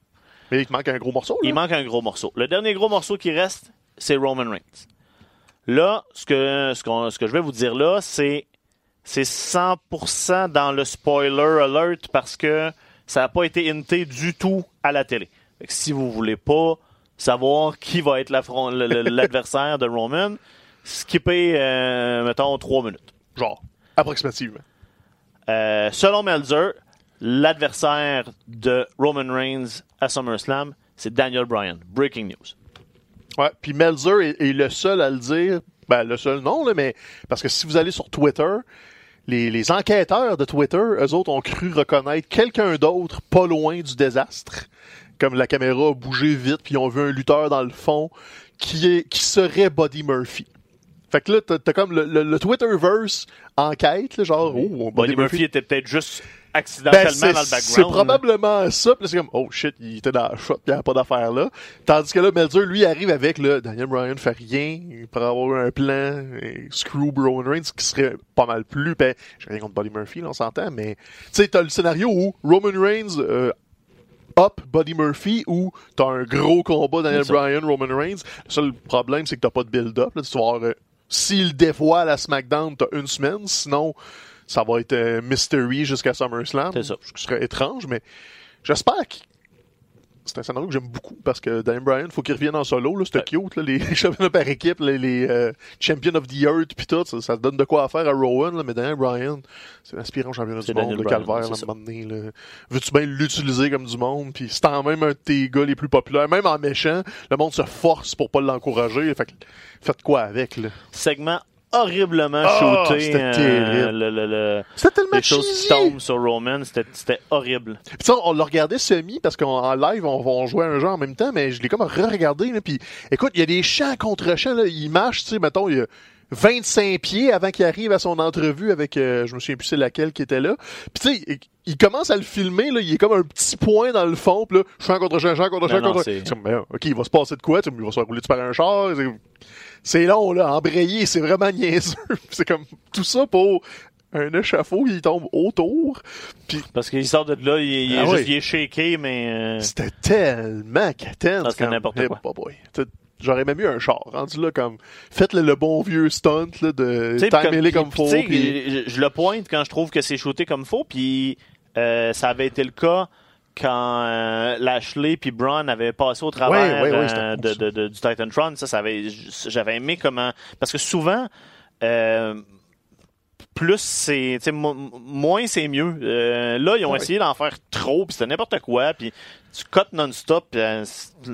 Mais il manque un gros morceau, là. Il manque un gros morceau. Le dernier gros morceau qui reste, c'est Roman Reigns. Là, ce que, ce, qu'on- ce que je vais vous dire là, c'est c'est 100% dans le spoiler alert parce que ça n'a pas été hinté du tout à la télé. Fait que si vous voulez pas savoir qui va être l'adversaire de Roman, skippez, euh, mettons, trois minutes. Genre, approximativement. Euh, selon Melzer, l'adversaire de Roman Reigns à SummerSlam, c'est Daniel Bryan. Breaking news. Ouais, puis Melzer est, est le seul à le dire. Ben, le seul non, là, mais parce que si vous allez sur Twitter, les, les enquêteurs de Twitter, eux autres ont cru reconnaître quelqu'un d'autre pas loin du désastre. Comme la caméra a bougé vite, puis ils ont vu un lutteur dans le fond qui, est, qui serait Buddy Murphy. Fait que là, t'as comme le, le, le Twitterverse enquête, là, genre, oh, Buddy Murphy était peut-être juste accidentellement c'est- dans le C'est background. probablement ça. Puis c'est comme, oh shit, il était dans la shot, il n'y avait pas d'affaire là. Tandis que là, Melzer, lui, arrive avec, là, Daniel Bryan fait rien, il pourrait avoir un plan, et screw Roman Reigns, qui serait pas mal plus, ben, j'ai rien contre Buddy Murphy, là, on s'entend, mais, tu sais, t'as le scénario où Roman Reigns, euh, up Buddy Murphy ou t'as un gros combat Daniel C'est. Bryan, Roman Reigns. Le seul problème, c'est que t'as pas de build-up. Là, tu vas avoir, euh, s'il dévoile à SmackDown, t'as une semaine. Sinon, ça va être euh, mystery jusqu'à SummerSlam. C'est ça. Ce serait étrange, mais j'espère que c'est un scénario que j'aime beaucoup parce que Daniel Bryan, faut qu'il revienne en solo. Là, c'était Ouais. cute. Là, les [LAUGHS] championnats par équipe, les, les euh, Champions of the Earth, puis tout, ça, ça donne de quoi à faire à Rowan. Là, mais Daniel Bryan, c'est l'aspirant championnat du monde, le calvaire, à un moment donné, là. Veux-tu bien l'utiliser comme du monde? Puis c'est en même un de tes gars les plus populaires, même en méchant, le monde se force pour pas l'encourager. Fait faites quoi avec, là? Segment horriblement Ah, shooté. c'était euh, terrible. le, le, le- C'était tellement les choses qui tombent sur Roman, c'était c'était horrible. Puis ça, on l'a regardé semi parce qu'en live, on, on jouait un jeu en même temps, mais je l'ai comme re-regardé. là, Puis écoute, il y a des champs contre champs. Là, il marche, tu sais, mettons, il y a 25 pieds avant qu'il arrive à son entrevue avec, euh, je me souviens plus c'est laquelle qui était là. Puis tu sais, il, commence à le filmer, là, il est comme un petit point dans le fond, puis là, champ contre champ, champ contre Non, champ non, contre comme, ben, ok, il va se passer de quoi? Il va se faire rouler par un char. C'est- long, là, embrayé, c'est vraiment niaiseux. [LAUGHS] c'est comme tout ça pour un échafaud qui tombe autour. Puis Parce qu'il sort de là, il, il est Ah juste il est shaké, mais euh, C'était tellement. Ah, c'était comme, n'importe eh, quoi. bah J'aurais même eu un char. Rendu là, comme, faites le, le bon vieux stunt, là, de timer comme puis, faut. Je, je le pointe quand je trouve que c'est shooté comme faux, puis euh, ça avait été le cas quand euh, Lashley puis Braun avaient passé au travers euh, de, de- de- du Titantron. Ça, ça avait, j'avais aimé comment parce que souvent. euh, plus c'est, mo- moins c'est mieux. Là, ils ont essayé d'en faire trop, puis c'était n'importe quoi, puis tu cut non-stop, puis,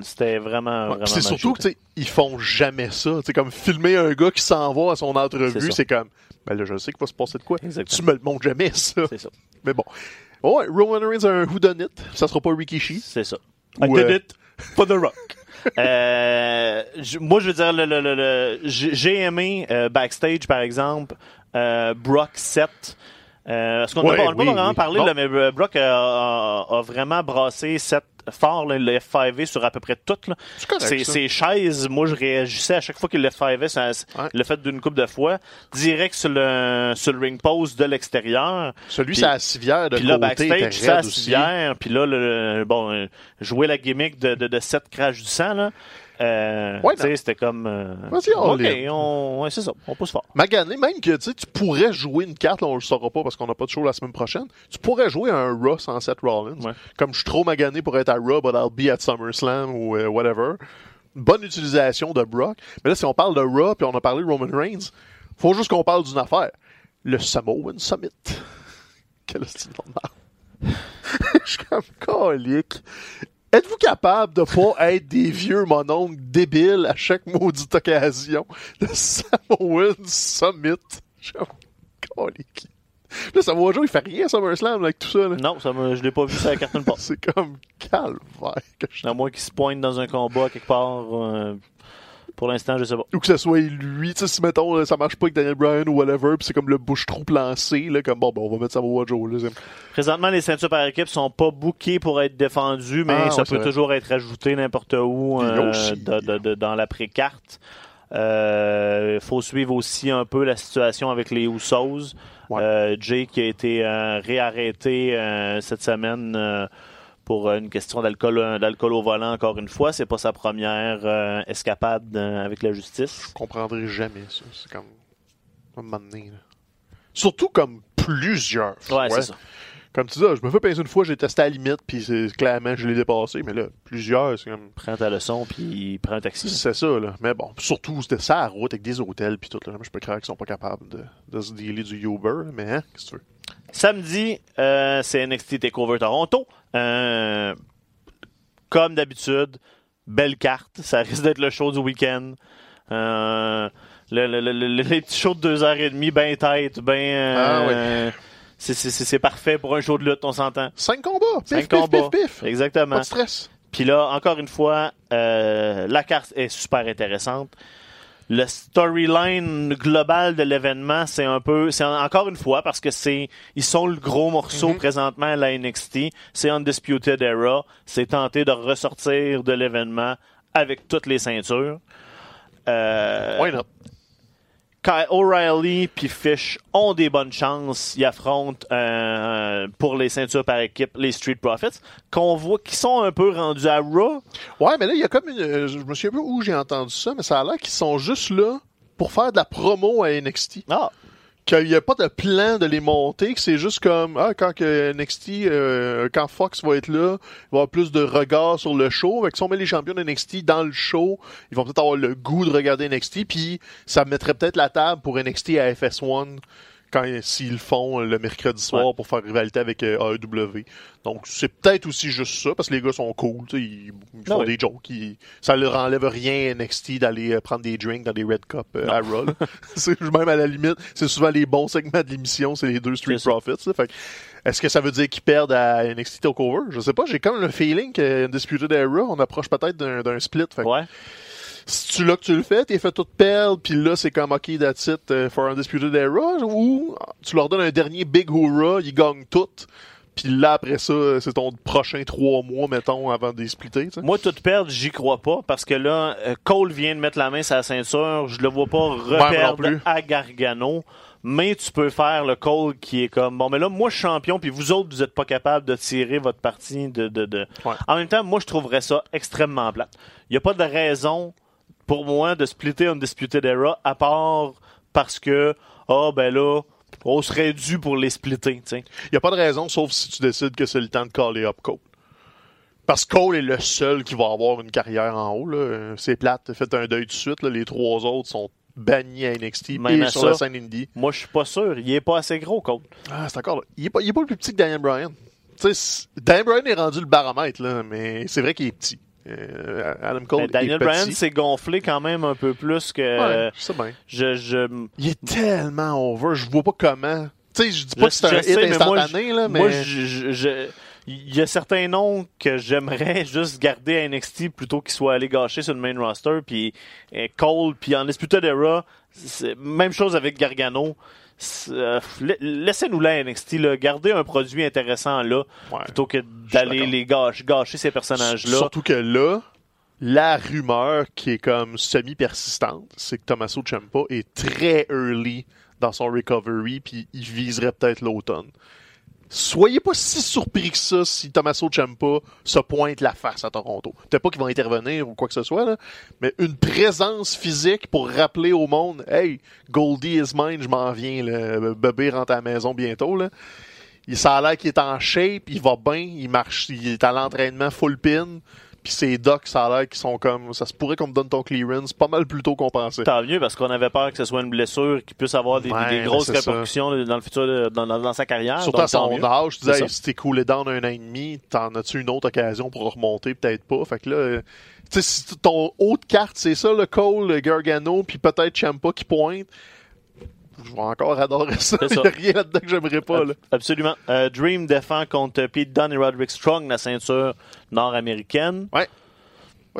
c'était vraiment, Ouais, vraiment. puis c'est surtout que, ils font jamais ça. Sais, comme filmer un gars qui s'en va à son C'est entrevue, c'est comme, ben là, je sais qu'il va se passer de quoi. Exactement. Tu me le montres jamais, ça. C'est ça. Mais bon. Ouais, Roman Reigns a un whodunit. Ça sera pas Rikishi. C'est ça. Ou, I did euh, it for the rock. [LAUGHS] Euh, moi, je veux dire, le, le- le- le- j'ai aimé euh, backstage, par exemple, euh, Brock 7. Euh, parce qu'on n'a Ouais, pas, n'a pas oui, vraiment oui. parlé, là, mais euh, Brock a, a- a vraiment brassé 7 fort, là, le F5V sur à peu près tout. Là. C'est correct, ses chaises, moi, je réagissais à chaque fois qu'il le F5V, ça, Ouais. le fait d'une coupe de fois, direct sur le, sur le ring post de l'extérieur. Celui, c'est à civière de Puis là, backstage, ça, à civière. Puis là, le, bon, jouer la gimmick de, de, de 7 crash du sang, là. Euh, Ouais, sais, c'était comme. euh, Vas-y, on OK, l'est. on, ouais, c'est ça. On pousse fort. Magané, même que tu sais, tu pourrais jouer une carte, là, on le saura pas parce qu'on n'a pas de show la semaine prochaine. Tu pourrais jouer un Raw sans Seth Rollins. Ouais. Comme je suis trop magané pour être à Raw, but I'll be at SummerSlam ou euh, whatever. Bonne utilisation de Brock. Mais là, si on parle de Raw puis on a parlé de Roman Reigns, faut juste qu'on parle d'une affaire. Le Samoan Summit. [LAUGHS] Quel style normal. [LAUGHS] Je suis comme colique. Êtes-vous capable de pas être des vieux mononcles débiles à chaque maudite occasion? Le Samoan Summit? Là, Samoa Joe, il fait rien à SummerSlam avec tout ça. là. Non, ça me, je l'ai pas vu la carte nulle part. [LAUGHS] C'est comme calvaire que je À moins qu'il se pointe dans un combat quelque part. euh, pour l'instant, je sais pas. ou que ce soit lui, tu sais, si mettons, là, ça marche pas avec Daniel Bryan ou whatever, puis c'est comme le bouche-trou lancé, là, comme bon, ben, on va mettre Samoa Joe, là. Présentement, les ceintures par équipe sont pas bookées pour être défendues, mais Ah, ça ouais, peut toujours être ajouté n'importe où euh, aussi- de- de- de- dans l'après-carte. Il faut suivre aussi un peu la situation avec les Usos. Ouais. Euh, Jay qui a été euh, réarrêté euh, cette semaine euh, pour une question d'alcool euh, d'alcool au volant encore une fois. C'est pas sa première euh, escapade euh, avec la justice. Je comprendrai jamais ça. C'est comme. Un moment donné, là. Surtout comme plusieurs fois. Ouais, c'est ça. Comme tu dis, ah, je me fais pincer une fois, j'ai testé à la limite, puis c'est clairement, je l'ai dépassé, mais là, plusieurs, c'est comme. Prends ta leçon puis prends un taxi. C'est ça, là. Mais bon, surtout, c'était ça à la route avec des hôtels, puis tout, là. Je peux croire qu'ils sont pas capables de, de se dealer du Uber, mais hein, qu'est-ce que tu veux? Samedi, euh, c'est NXT TakeOver Toronto. Euh, comme d'habitude, belle carte. Ça risque d'être le show du week-end. Euh, le, le- le- le- les petits shows de deux heures et demie, ben tête, ben. euh, c'est- parfait pour un show de lutte, on s'entend. Cinq combats! Pif, Cinq pif, combats. pif, pif! Exactement. Pas de stress. Puis là, encore une fois, la carte est super intéressante. Le storyline global de l'événement, c'est un peu, c'est en- encore une fois parce que c'est, ils sont le gros morceau Mhm. présentement à la NXT. C'est Undisputed Era. C'est tenter de ressortir de l'événement avec toutes les ceintures. Euh, Why not? Kyle O'Reilly puis Fish ont des bonnes chances. Ils affrontent euh, pour les ceintures par équipe les Street Profits, qu'on voit qui sont un peu rendus à Raw. Ouais, mais là, il y a comme une. euh, Je me souviens pas où j'ai entendu ça, mais ça a l'air qu'ils sont juste là pour faire de la promo à NXT. Ah, Qu'il n'y a pas de plan de les monter, que c'est juste comme ah, quand que NXT, euh, quand Fox va être là, il va avoir plus de regard sur le show. Fait que si on met les champions de NXT dans le show, ils vont peut-être avoir le goût de regarder NXT, puis ça mettrait peut-être la table pour NXT à FS1 quand s'ils le font le mercredi soir pour faire rivalité avec euh, AEW. Donc c'est peut-être aussi juste ça, parce que les gars sont cool, ils, ils font des jokes, ils- ça leur enlève rien NXT d'aller euh, prendre des drinks dans des Red Cup euh, à [LAUGHS] [LAUGHS] c'est même à la limite, c'est souvent les bons segments de l'émission, c'est les deux Street. Profits. là. Fait est-ce que ça veut dire qu'ils perdent à NXT Takeover? Je sais pas, j'ai comme le feeling que Undisputed Era, on approche peut-être d'un d'un split. Fait Ouais. Si tu là que tu le fais, t'es fait tout perdre, puis là, c'est comme, OK, that's it uh, for Undisputed Era, ou tu leur donnes un dernier big hoorah, ils gagnent tout, puis là, après ça, c'est ton prochain trois mois, mettons, avant de les splitter. Moi, tout perdre, j'y crois pas parce que là, euh, Cole vient de mettre la main sur la ceinture. Je le vois pas reperdre à Gargano. Mais tu peux faire le Cole qui est comme bon, mais là, moi, je suis champion, puis vous autres, vous êtes pas capable de tirer votre partie de. de, de... Ouais. En même temps, moi, je trouverais ça extrêmement plate. Il y a pas de raison pour moi de splitter Undisputed Era à part parce que, ah, ben là, on serait dû pour les splitter. Il a pas de raison, sauf si tu décides que c'est le temps de caller up Cole. Parce que Cole est le seul qui va avoir une carrière en haut, C'est plate, faites un deuil tout de suite, là. Les trois autres sont bannis à NXT Même et à sur ça. la scène indie. Moi, je suis pas sûr. Il est pas assez gros, Cole. Ah, c'est encore là. Il est pas, il est pas le plus petit que Daniel Bryan. Tu sais, c'est- Daniel Bryan est rendu le baromètre, là, mais c'est vrai qu'il est petit. Euh, Adam Cole Mais Daniel. Bryan s'est gonflé quand même un peu plus que. Ouais, je sais bien. Je, je, Il est tellement over, je vois pas comment. Tu sais, je dis pas Je- que c'est un je hit sais, mais moi, instantané, là, mais. Moi, je, il y a certains noms que j'aimerais [LAUGHS] juste garder à NXT plutôt qu'ils soient allés gâcher sur le main roster. Puis euh, Cole, puis en Disputed Era, même chose avec Gargano. Euh, la- Laissez-nous là NXT, là, garder un produit intéressant là, Ouais. plutôt que d'aller les gâcher, gâcher ces personnages-là. Surtout que là, la rumeur qui est comme semi-persistante, c'est que Tommaso Ciampa est très early dans son recovery, puis il viserait peut-être l'automne. Soyez pas si surpris que ça si Tommaso Ciampa se pointe la face à Toronto. Peut-être pas qu'ils vont intervenir ou quoi que ce soit, là, mais une présence physique pour rappeler au monde Hey, Goldie is mine, je m'en viens, le bébé rentre à la maison bientôt. Là. Il ça a l'air qu'il est en shape, il va bien, il marche, il est à l'entraînement full pin. Puis ses docs, ça a l'air qu'ils sont comme. Ça se pourrait qu'on me donne ton clearance pas mal plus tôt qu'on pensait. Tant mieux parce qu'on avait peur que ce soit une blessure qui puisse avoir des, Ouais, des mais grosses ça. répercussions dans le futur, de- dans, dans- dans sa carrière. Surtout donc à son âge, tu C'est disais, hey, si t'es coolé down un an et demi, t'en as-tu une autre occasion pour remonter? Peut-être pas. Fait que là, euh, tu sais, si ton haut de carte, c'est ça, le Cole, le Gargano, puis peut-être Champa qui pointe, je vais encore adorer ça. Il ça. y a rien là-dedans que j'aimerais pas, là. Absolument. Euh, Dream défend contre Pete Dunne et Roderick Strong la ceinture nord-américaine. Ouais.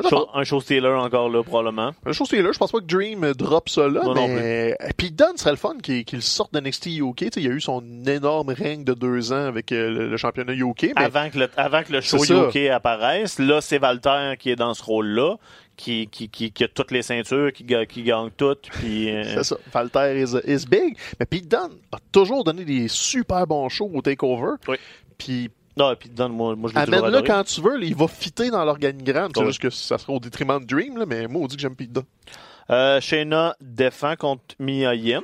Cho- un show stealer encore là, probablement. Chose c'est là, je pense pas que Dream drop ça là, non mais puis Dunn serait le fun qu'il sorte de NXT UK. Tu sais, il y a eu son énorme règne de deux ans avec euh, le, le championnat UK, mais Avant, que le, avant que le show. UK apparaisse, là, c'est Walter qui est dans ce rôle-là, qui, qui, qui, qui a toutes les ceintures, qui, ga- qui gagne toutes. Puis, [LAUGHS] euh, c'est ça. Valter is, is big, mais Pete Dunne a toujours donné des super bons shows au Takeover. Oui. Puis non, Pete Dunne, moi, moi je l'ai amène-le adoré. quand tu veux, là, il va fitter dans l'organigramme. C'est Oui. juste que ça sera au détriment de Dream, là, mais moi on dit que j'aime Pete Dunne. Euh, Shayna défend contre Mia Yim.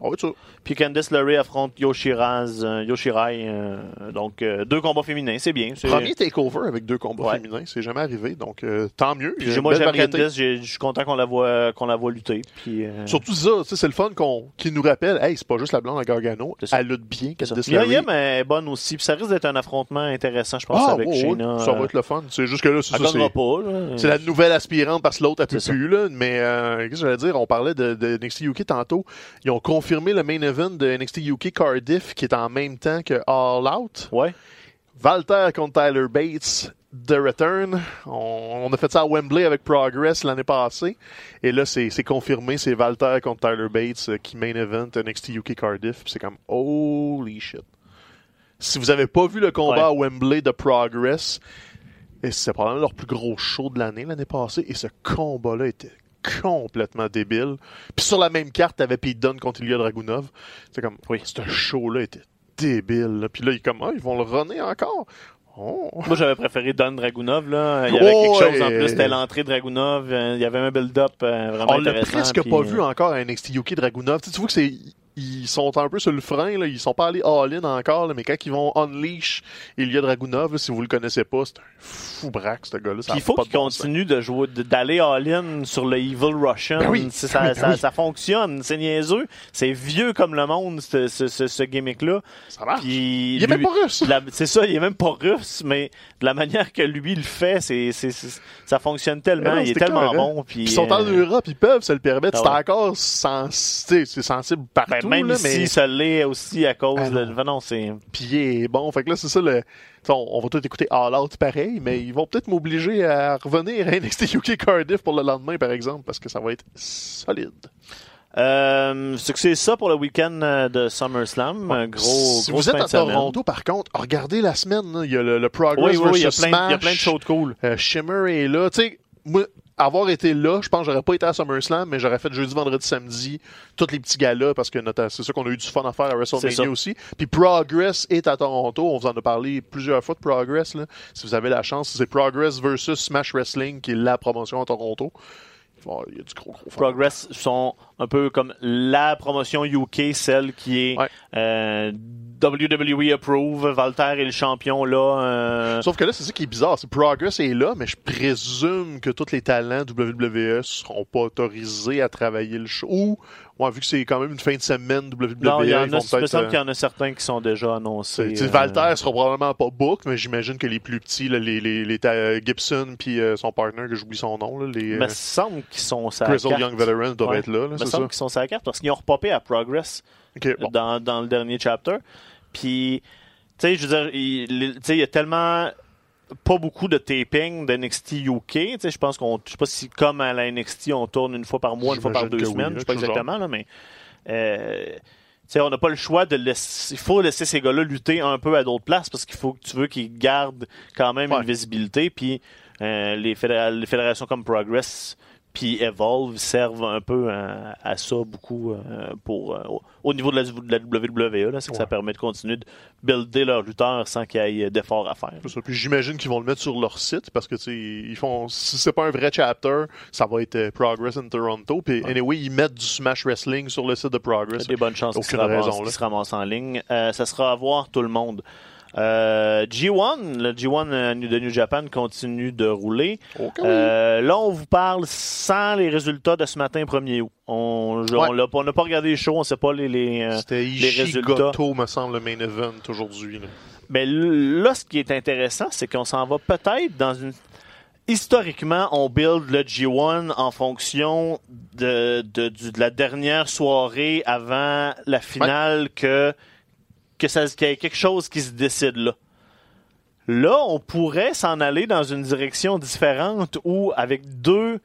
Ah oui, ça. Puis Candice LeRae affronte Yoshiraz, euh, Yoshirai. euh, donc, euh, deux combats féminins, c'est bien. c'est- Premier takeover avec deux combats Ouais. féminins, c'est jamais arrivé, donc euh, tant mieux. Il y a Puis une moi, belle j'aime variété. Candice, j'ai- je suis content qu'on la voit, qu'on la voit lutter. Puis, euh, Surtout ça, tu sais, c'est le fun qu'on, qui nous rappelle, hey, c'est pas juste la blonde à Gargano, C'est ça. elle lutte bien, c'est ça. Candice Mia LeRae. Yim est bonne aussi. Puis ça risque d'être un affrontement intéressant, je pense, Ah, avec ouais, ouais, Shayna. ça va être le fun. C'est juste que là, c'est Elle ça, gagnera c'est, pas. là. c'est la nouvelle aspirante parce que l'autre a C'est ça. plus, là. Mais, euh, qu'est-ce que j'allais dire? On parlait de, de NXT UK tantôt. Ils ont confirmé le main event de NXT UK Cardiff qui est en même temps que All Out. Ouais. Valter contre Tyler Bates. The Return. On, on a fait ça à Wembley avec Progress l'année passée. Et là, c'est, confirmé. C'est Valter contre Tyler Bates euh, qui main event NXT UK Cardiff. C'est comme, holy shit. Si vous avez pas vu le combat Ouais. à Wembley de Progress, c'est probablement leur plus gros show de l'année l'année passée. Et ce combat-là était complètement débile. Puis sur la même carte, t'avais Pete Dunne contre Ilya Dragunov. C'est comme, Oui. ce show-là était débile. là. Puis là, il est comme, ah, ils vont le runner encore. Oh. Moi, j'avais préféré Don Dragunov. Là. Il y avait Oh, quelque chose en plus. C'était l'entrée Dragunov. Euh, Il y avait un build-up euh, vraiment On l'a intéressant. presque puis, pas euh, vu encore à NXT UK Dragunov. Tu, sais, tu vois que c'est ils sont un peu sur le frein. Là. Ils sont pas allés all-in encore, là, mais quand ils vont unleash Ilya Dragunov, là, si vous le connaissez pas, c'est un fou braque, ce gars-là. il faut qu'il continue de jouer, d'aller all-in sur le Evil Russian. Ben oui. Ça, Ben ça, oui. ça fonctionne. C'est niaiseux. C'est vieux comme le monde, ce, ce, ce, ce gimmick-là. Ça marche. Puis Il est même pas russe. C'est ça, il est même pas russe, mais de la manière que lui le fait, c'est, ça fonctionne tellement. Ben non, il est tellement bon. Puis, Ils sont en euh, Europe, ils peuvent se le permettre. Ah c'est encore sens... sensible partout, même là, mais ça l'est aussi à cause Ah de. non. c'est. puis il est bon. Fait que là, c'est ça le. On, va tout écouter All Out pareil, mais ils vont peut-être m'obliger à revenir à [LAUGHS] NXT UK Cardiff pour le lendemain, par exemple, parce que ça va être solide. Euh, c'est que c'est ça pour le week-end euh, de SummerSlam. Un gros, si grosse vous êtes à. Toronto, par contre, regardez la semaine. là. Il y a le, le Progress Oui, oui, oui, il y a plein, il y a Smash. plein de choses cool. Euh, Shimmer est là. Tu sais, avoir été là, je pense que j'aurais pas été à SummerSlam, mais j'aurais fait jeudi, vendredi, samedi, tous les petits galas, parce que c'est sûr qu'on a eu du fun à faire à WrestleMania aussi. Puis Progress est à Toronto. On vous en a parlé plusieurs fois de Progress. Là. Si vous avez la chance, c'est Progress versus Smash Wrestling qui est la promotion à Toronto. Y avoir- il y a du gros, gros. Progress sont un peu comme la promotion UK, celle qui est Ouais. euh, WWE Approve. Valter est le champion là. euh, Sauf que là, c'est ça qui est bizarre. C'est Progress est là, mais je présume que tous les talents WWE seront pas autorisés à travailler le show. Ou, ouais, vu que c'est quand même une fin de semaine WWE, non, il y en a, il me semble euh, qu'il y en a certains qui sont déjà annoncés. euh, Valter sera probablement pas book, mais j'imagine que les plus petits, là, les, les, les ta- Gibson puis euh, son partner, que j'oublie son nom, là, les Il euh, me semble qu'ils sont Grizzled carte. Young Veterans doivent Ouais. être là, là Il me semble qu'ils sont la carte parce qu'ils ont repopé à Progress bon. dans, dans le dernier chapter. Puis, tu sais, je veux dire, il y a tellement pas beaucoup de taping d'NXT UK. Tu sais, je pense qu'on, je sais pas si comme à la NXT, on tourne une fois par mois, une fois par deux oui, semaines. là, je sais pas exactement, là, mais. Euh, tu sais, on n'a pas le choix de laisser. Il faut laisser ces gars-là lutter un peu à d'autres places parce qu'il faut que tu veux qu'ils gardent quand même Ouais. une visibilité. Puis euh, les fédérations comme Progress puis Evolve servent un peu à, à ça beaucoup euh, pour euh, au, au niveau de la, de la WWE. Là, c'est que ça permet de continuer de builder leurs lutteurs sans qu'il y ait d'efforts à faire. Ça. Puis j'imagine qu'ils vont le mettre sur leur site parce que ils font si c'est pas un vrai chapter, ça va être euh, Progress in Toronto. Puis anyway, ils mettent du Smash Wrestling sur le site de Il y Progress. a des bonnes chances qu'ils se, ramassent- se ramassent en ligne. Euh, ça sera à voir tout le monde. Euh, G1, le G1 euh, de New Japan continue de rouler. Euh, là, on vous parle sans les résultats de ce matin 1er août. On Ouais. n'a pas regardé les shows, on ne sait pas les, les, euh, C'était les résultats. Goto, me semble, le main event aujourd'hui. là. Mais là, ce qui est intéressant, c'est qu'on s'en va peut-être dans une. Historiquement, on build le G1 en fonction de, de, du- de la dernière soirée avant la finale que, que ça, qu'il y ait quelque chose qui se décide là. Là, on pourrait s'en aller dans une direction différente où, avec deux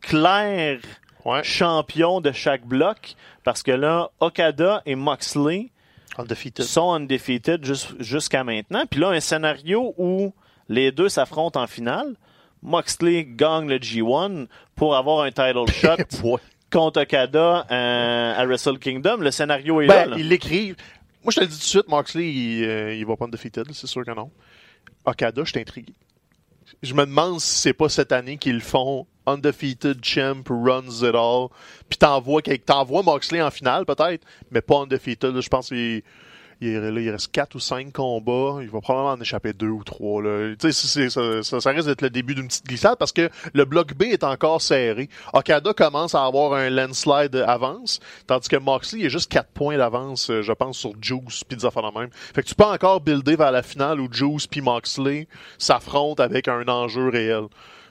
clairs Ouais, champions de chaque bloc, parce que là, Okada et Moxley undefeated. sont undefeated jus- jusqu'à maintenant. Puis là, un scénario où les deux s'affrontent en finale. Moxley gagne le G1 pour avoir un title [LAUGHS] shot contre Okada euh, à Wrestle Kingdom. Le scénario est Ben, là. là. ils l'écrivent. Moi, je te le dis tout de suite, Moxley, il, euh, il va pas undefeated, c'est sûr que non. Okada, je suis intrigué. Je me demande si c'est pas cette année qu'ils font undefeated champ runs it all. Puis t'envoies t'envoies Moxley en finale peut-être, mais pas undefeated. Je pense qu'il il, reste 4 ou 5 combats. Il va probablement en échapper 2 ou 3. Là. Ça, ça, ça risque d'être le début d'une petite glissade parce que le bloc B est encore serré. Okada commence à avoir un landslide avance, tandis que Moxley est juste 4 points d'avance, euh, je pense, sur Juice puis des même. Fait que tu peux encore builder vers la finale où Juice puis Moxley s'affrontent avec un enjeu réel.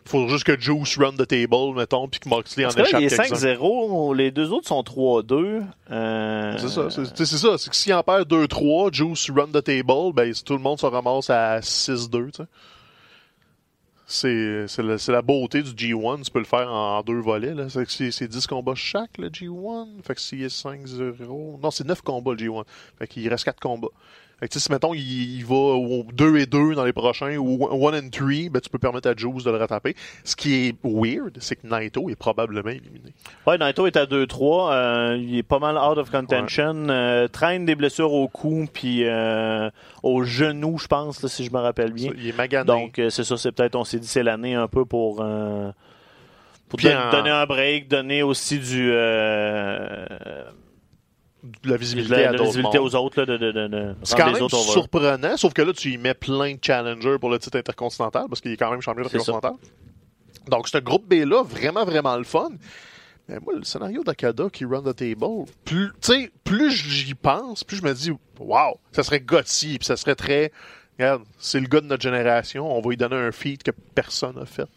Faut juste que Juice run the table, mettons, puis que Moxley en échappe il est quelques-uns. 5-0. Les deux autres sont 3-2. Euh, C'est ça, c'est ça. C'est que s'il en perd 2-3, Juice run the table, ben si tout le monde se ramasse à 6-2, tu sais. C'est la, beauté du G1, tu peux le faire en, deux volets. C'est 10 combats chaque, le G1. Fait que s'il est 5-0... Non, c'est 9 combats, le G1. Fait qu'il reste 4 combats. Fait que si mettons il, il va au 2 et 2 dans les prochains ou 1 and 3, ben tu peux permettre à Juice de le rattraper. Ce qui est weird, c'est que Naito est probablement éliminé. Ouais, Naito est à 2-3. euh, il est pas mal out of contention. euh, traîne des blessures au cou puis euh, au genou, je pense, là, si je me rappelle bien. Il est magané. Donc, euh, c'est ça, c'est peut-être, on s'est dit, c'est l'année un peu pour, euh, pour donner un break, donner aussi du. euh, de la visibilité la, à la d'autres visibilité mondes. aux autres, là, de, de, de, de C'est quand même autres surprenant, sauf que là, tu y mets plein de challengers pour le titre intercontinental, parce qu'il est quand même champion C'est ça. intercontinental. Donc, ce groupe B-là, vraiment, vraiment le fun. Mais moi, le scénario d'Akada qui run the table, plus, plus j'y pense, plus je me dis, wow, ça serait gutsy, puis ça serait très, regarde, c'est le gars de notre génération, on va lui donner un feat que personne n'a fait.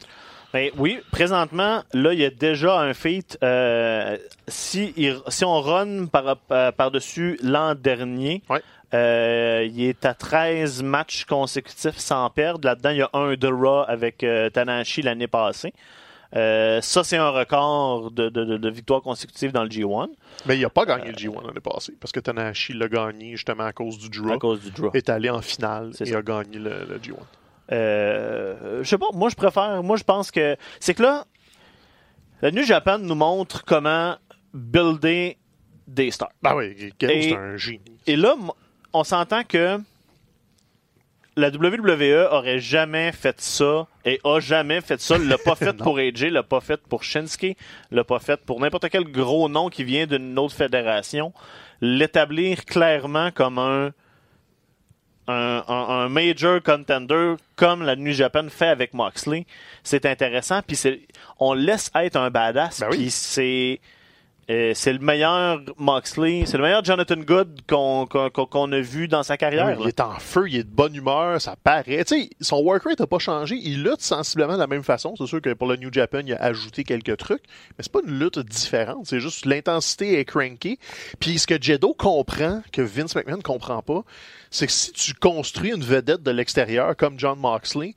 Ben oui, présentement, là, il y a déjà un feat. euh, si, il- si on run par, euh, par-dessus l'an dernier, Ouais. euh, il est à 13 matchs consécutifs sans perdre. Là-dedans, il y a un de Raw avec euh, Tanahashi l'année passée. Euh, ça, c'est un record de, de, victoires consécutives dans le G1 Mais il n'a pas gagné le G1 l'année passée, parce que Tanahashi l'a gagné justement à cause du à draw, cause du draw. est allé en finale et ça. a gagné le, le G1. Euh, je sais pas, moi je préfère, moi je pense que c'est que là, la New Japan nous montre comment builder des stars. Ben oui, c'est un génie. Et là, on s'entend que la WWE aurait jamais fait ça et a jamais fait ça. L'a pas [LAUGHS] fait pour AJ, l'a pas fait pour Shinsuke, l'a pas fait pour n'importe quel gros nom qui vient d'une autre fédération. L'établir clairement comme un un, un- un major contender comme la New Japan fait avec Moxley, c'est intéressant. Puis on laisse être un badass. Ben oui. Puis c'est c'est le meilleur Moxley, c'est le meilleur Jonathan Good qu'on a vu dans sa carrière. il là. est en feu, il est de bonne humeur, ça paraît. Tu sais, son work rate n'a pas changé. Il lutte sensiblement de la même façon. C'est sûr que pour le New Japan, il a ajouté quelques trucs, mais c'est pas une lutte différente. C'est juste l'intensité est cranky. Puis ce que Jedo comprend, que Vince McMahon comprend pas, c'est que si tu construis une vedette de l'extérieur comme John Moxley,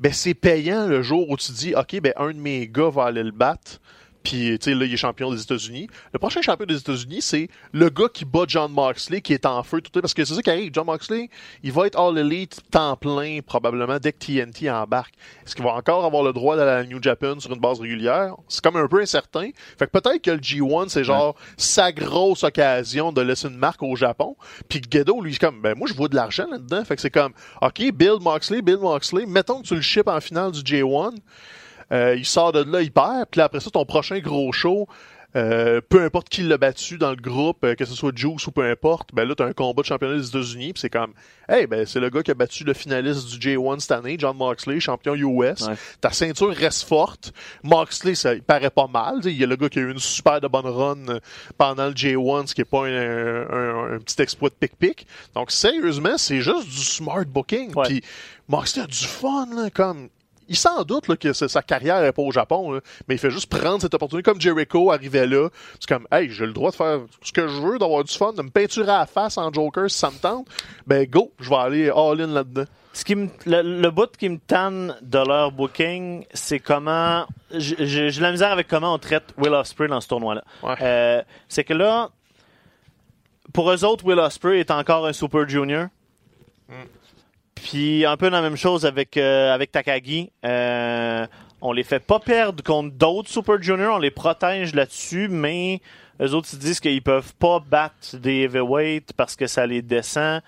ben c'est payant le jour où tu dis, ok, ben un de mes gars va aller le battre. Puis, tu sais, là, il est champion des États-Unis. Le prochain champion des États-Unis, c'est le gars qui bat John Moxley, qui est en feu tout temps. Parce que c'est ça qui arrive. John Moxley, il va être All Elite temps plein, probablement, dès que TNT embarque. Est-ce qu'il va encore avoir le droit d'aller à la New Japan sur une base régulière? C'est comme un peu incertain. Fait que peut-être que le G1, c'est genre sa grosse occasion de laisser une marque au Japon. Puis Gedo, lui, c'est comme, ben, moi, je vois de l'argent là-dedans. Fait que c'est comme, OK, Bill Moxley, Bill Moxley, mettons que tu le ships en finale du J1. Euh, il sort de là, il perd. Puis là, après ça, ton prochain gros show, euh, peu importe qui l'a battu dans le groupe, euh, que ce soit Juice ou peu importe, ben là, t'as un combat de championnat des États-Unis, puis c'est comme, hey, ben c'est le gars qui a battu le finaliste du J1 cette année, John Moxley, champion US. Ouais. Ta ceinture reste forte. Moxley, ça il paraît pas mal. Il y a le gars qui a eu une super de bonne run pendant le J1, ce qui est pas un, un- un petit exploit de pic-pic. Donc, sérieusement, c'est juste du smart booking. Puis Moxley a du fun, là, comme il s'en doute là, que sa carrière n'est pas au Japon, là, mais il fait juste prendre cette opportunité. Comme Jericho arrivait là, c'est comme, hey, j'ai le droit de faire ce que je veux, d'avoir du fun, de me peinturer à la face en Joker si ça me tente. Ben go, je vais aller all-in là-dedans. Ce qui me, le, le bout qui me tanne de leur booking, c'est comment. J'ai la misère avec comment on traite Will Ospreay dans ce tournoi-là. Ouais. Euh, c'est que là, pour eux autres, Will Ospreay est encore un Super Junior. Puis un peu la même chose avec, euh, avec Takagi. Euh, on les fait pas perdre contre d'autres Super Juniors, on les protège là-dessus, mais eux autres ils disent qu'ils peuvent pas battre des heavyweights parce que ça les descend.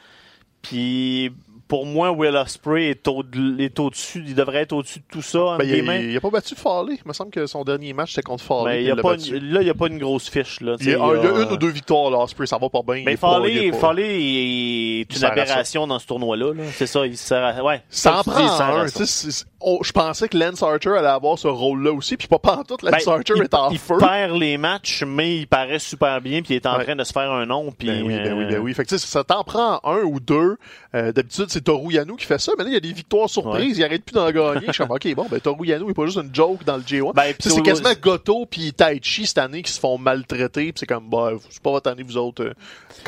Puis pour moi, Will Ospreay est au- est au-dessus, il devrait être au-dessus de tout ça. Ben, il, guillemets. il, il a pas battu Farley. Il me semble que son dernier match c'était contre Farley. Ben, il a pas une- là, il n'y a pas une grosse fiche. Là, Il y, a, il y une ou deux victoires là, Osprey, ça va pas bien. pas- il Farley, est Farley est une ça. aberration dans ce tournoi-là. là. C'est ça, il sert à... Ouais, Ça en dis, prend un. ça. c'est- c'est- on- Je pensais que Lance Archer allait avoir ce rôle-là aussi, puis pas pantoute, Lance Ben, Archer il, est en il feu. perd les matchs, mais il paraît super bien, puis il est en train de se faire un nom. Puis, Ben oui, ben oui, euh, ben oui. Fait que, tu sais, ça t'en prend un ou deux. Euh, D'habitude, c'est Toru Yano qui fait ça, mais là, il y a des victoires surprises, il arrête plus d'en gagner. Je suis comme, OK, bon, ben Toru Yano, il est pas juste une joke dans le J1. Ben, c'est quasiment Goto puis Taichi cette année qui se font maltraiter, puis c'est comme, bah, c'est pas votre année, vous autres. euh,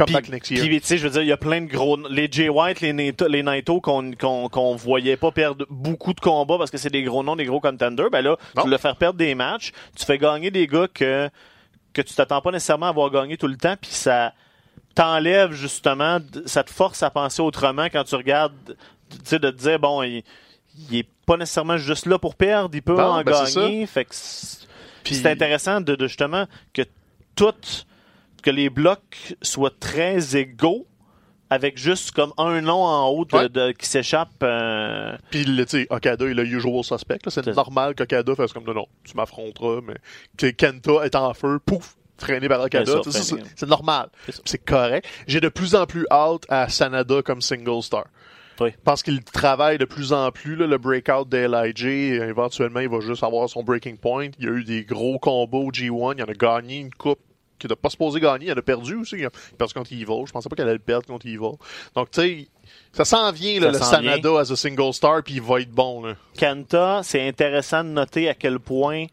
Puis, back next year. puis, tu sais, je veux dire, il y a plein de gros... Les Jay White, les Naito, les Naito qu'on qu'on voyait pas perdre beaucoup de combats parce que c'est des gros noms, des gros contenders, ben là, Non. tu le faire perdre des matchs, tu fais gagner des gars que, que tu t'attends pas nécessairement à avoir gagné tout le temps, puis ça t'enlève justement, ça te force à penser autrement quand tu regardes, tu sais, de te dire, bon, il, il est pas nécessairement juste là pour perdre, il peut Non, en ben, gagner, fait que c'est Puis- c'est intéressant de, de justement que toutes que les blocs soient très égaux avec juste comme un nom en haut de, Ouais. de- qui s'échappe. euh, Puis, le- tu sais, Okada est le usual suspect. C'est- normal qu'Okada fasse comme, non, non, tu m'affronteras, mais que Kenta est en feu, pouf, traîné par Okada. C'est normal. C'est correct. J'ai de plus en plus hâte à Sanada comme single star. Oui. Pense qu'il travaille de plus en plus, là, le breakout de LIJ. Éventuellement, il va juste avoir son breaking point. Il y a eu des gros combos au G1. Il en a gagné une coupe qu'il n'a pas supposé gagner. Il en a perdu aussi. Il a perdu contre Evil. Je pensais pas qu'elle allait le perdre contre Evil. Donc, tu sais, ça s'en vient, là, Ça le Sanada as a single star, puis il va être bon. Là. Kanta, c'est intéressant de noter à quel point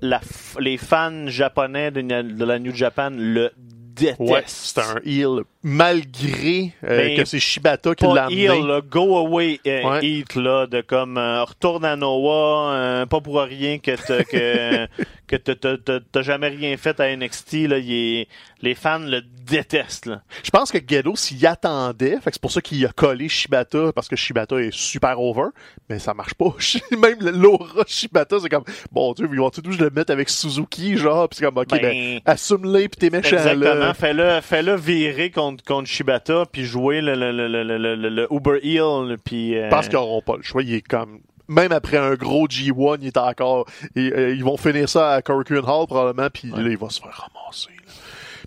la f- les fans japonais de, de la New Japan le détestent. Ouais, c'est un heel. Malgré euh, que c'est Shibata qui l'a amené. heel, là, go away euh, Ouais. eat là, de comme euh, retourne à Noah, euh, pas pour rien que t'as- que [LAUGHS] que t'as- jamais rien fait à NXT là, est- les fans le détestent là. Je pense que Gedo s'y attendait, fait que c'est pour ça qu'il a collé Shibata, parce que Shibata est super over, mais ça marche pas. [LAUGHS] Même l'aura Shibata, c'est comme, bon Dieu, ils vont tout je le mettre avec Suzuki, genre, pis c'est comme, ok, ben, Ben, assume-le pis t'es méchant, Exactement. Fais-le, fais-le virer contre, contre Shibata, puis jouer le, le, le, le, le, le- le Uber Heel, puis... euh, Je pense qu'ils auront pas le choix, il est comme, même après un gros G1, il est encore, et, euh, ils vont finir ça à Korakuen Hall, probablement, puis là, il va se faire ramasser, là.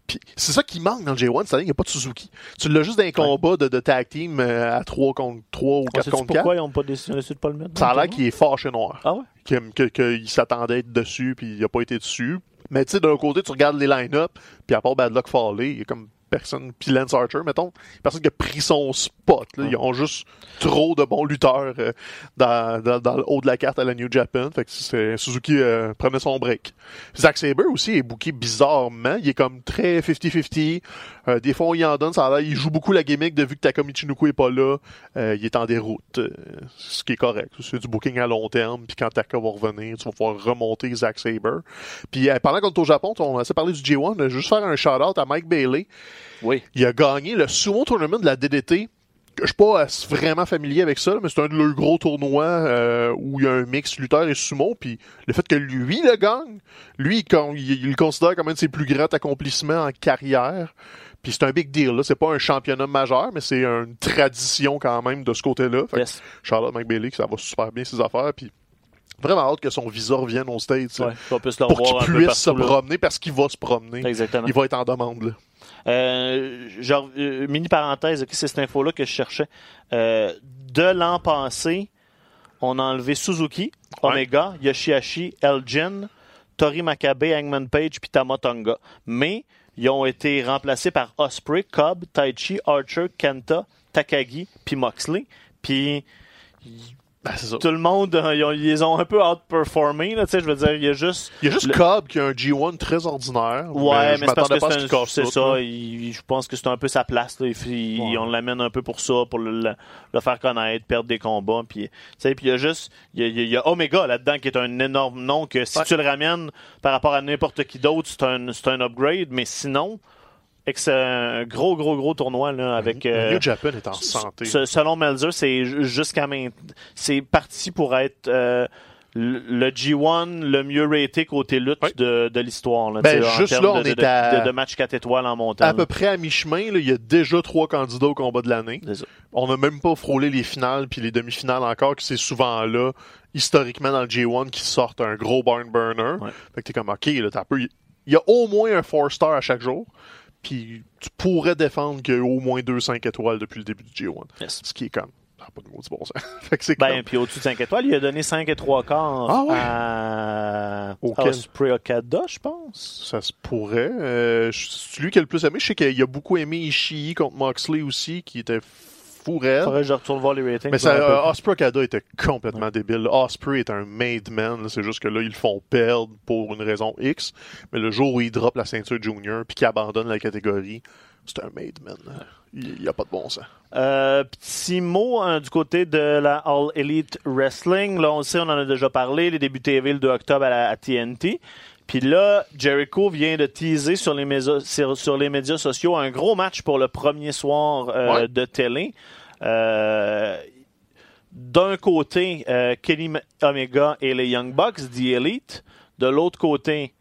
Puis c'est ça qui manque dans le J1, c'est-à-dire qu'il n'y a pas de Suzuki. Tu l'as juste dans les combats de, de tag team euh, à 3 contre 3 ou on 4 sait contre 4. pourquoi ils n'ont pas décidé, de pas le mettre? Ça a l'air qu'il est fâché noir. tournoi? Ah ouais? qu'il que, s'attendait à être dessus, puis il a pas été dessus. Mais tu sais, d'un côté, tu regardes les line-up, puis à part Bad Luck Fale, il y a comme personne, puis Lance Archer, mettons, personne qui a pris son spot. Là. Ils ont juste trop de bons lutteurs euh, dans, dans, dans le haut de la carte à la New Japan. Fait que Suzuki euh, prenait son break. Zack Sabre aussi est booké bizarrement. Il est comme très 50-50. Euh, des fois, il en donne. Ça a il joue beaucoup la gimmick de vu que Takumi Michinoku est pas là. euh, il est en déroute. euh, ce qui est correct. C'est du booking à long terme. Puis quand Taka va revenir, tu vas pouvoir remonter Zack Sabre. Puis euh, pendant qu'on est au Japon, on a assez parlé du J1. Je vais juste faire un shout-out à Mike Bailey. Oui. Il a gagné le Sumo Tournament de la DDT. Je suis pas vraiment familier avec ça, mais c'est un de leurs gros tournois euh, où il y a un mix lutteur et sumo. Puis le fait que lui le gagne, lui, quand, il, il le considère comme un de ses plus grands accomplissements en carrière. Puis c'est un big deal. Là. C'est pas un championnat majeur, mais c'est une tradition quand même de ce côté-là. Yes. Charlotte McBailey, ça va super bien ses affaires. Puis vraiment hâte que son visa revienne aux States. Ouais, Pour qu'il revoir un peu puisse se là. promener parce qu'il va se promener. Exactement. Il va être en demande. Là. Euh, genre, euh, mini parenthèse, c'est cette info-là que je cherchais. Euh, de l'an passé, on a enlevé Suzuki, Ouais. Omega, Yoshihashi, Elgin, Tori Makabe, Hangman Page, puis Tama Tonga. Mais ils ont été remplacés par Osprey, Cobb, Taichi, Archer, Kenta, Takagi, puis Moxley. Puis Ben, c'est ça. tout le monde, euh, ils, ont- ils ont un peu outperformés. Là, tu sais, je veux dire, il y a juste Il y a juste Le- Cobb qui a un G1 très ordinaire. Ouais, mais, c'est parce que ce c'est c'est tout, ça. il- je pense que c'est un peu sa place. Là. Il- il- Ouais. On l'amène un peu pour ça, pour le, le- le faire connaître, perdre des combats. Puis, tu sais, puis il y a juste, il y a, il y a- Omega là-dedans qui est un énorme nom que si Ouais. tu le ramènes par rapport à n'importe qui d'autre, c'est un, c'est un upgrade. Mais sinon, un gros, gros, gros tournoi là, avec. euh, New Japan est en santé. se- Selon Melzer, c'est ju- jusqu'à maintenant. C'est parti pour être euh, le le G1 le mieux raté côté lutte Oui. de, de l'histoire. là, Ben, en juste termes là, on de, est à- de, de match 4 étoiles en montant. À peu près à mi-chemin, il y a déjà trois candidats au combat de l'année. C'est. On n'a même pas frôlé les finales puis les demi-finales encore, que c'est souvent là, historiquement dans le J1, qui sortent un gros barn burner. Ouais. Fait que t'es comme, OK, là, t'as un peu... Il y a au moins un 4-star à chaque jour, puis tu pourrais défendre qu'il y a au moins deux 5 étoiles depuis le début du J1. Yes. Ce qui est comme... N'a pas de maudit bon sens. [LAUGHS] fait que Ben, comme... puis au-dessus de 5 étoiles, il a donné 5 et 3 quarts Ah ouais? à Auquel? Osprey Okada, je pense. Ça se pourrait. Euh, je- c'est lui qui a le plus aimé? Je sais qu'il a beaucoup aimé Ishii contre Moxley aussi, qui était fou raide. Faudrait que je retourne voir les ratings. Mais ça, euh. Osprey était complètement débile. Osprey est un made man. C'est juste que là, ils le font perdre pour une raison X. Mais le jour où il drop la ceinture junior puis qu'il abandonne la catégorie, c'est un made man. Il n'y a pas de bon sens. Euh, petit mot hein, du côté de la All Elite Wrestling. Là, on le sait, on en a déjà parlé, les débuts TV le 2 octobre à, la, à TNT. Puis là, Jericho vient de teaser sur les, médias, sur, sur les médias sociaux un gros match pour le premier soir euh, Ouais. de télé. Euh, D'un côté, euh, Kenny Omega et les Young Bucks, The Elite. De l'autre côté,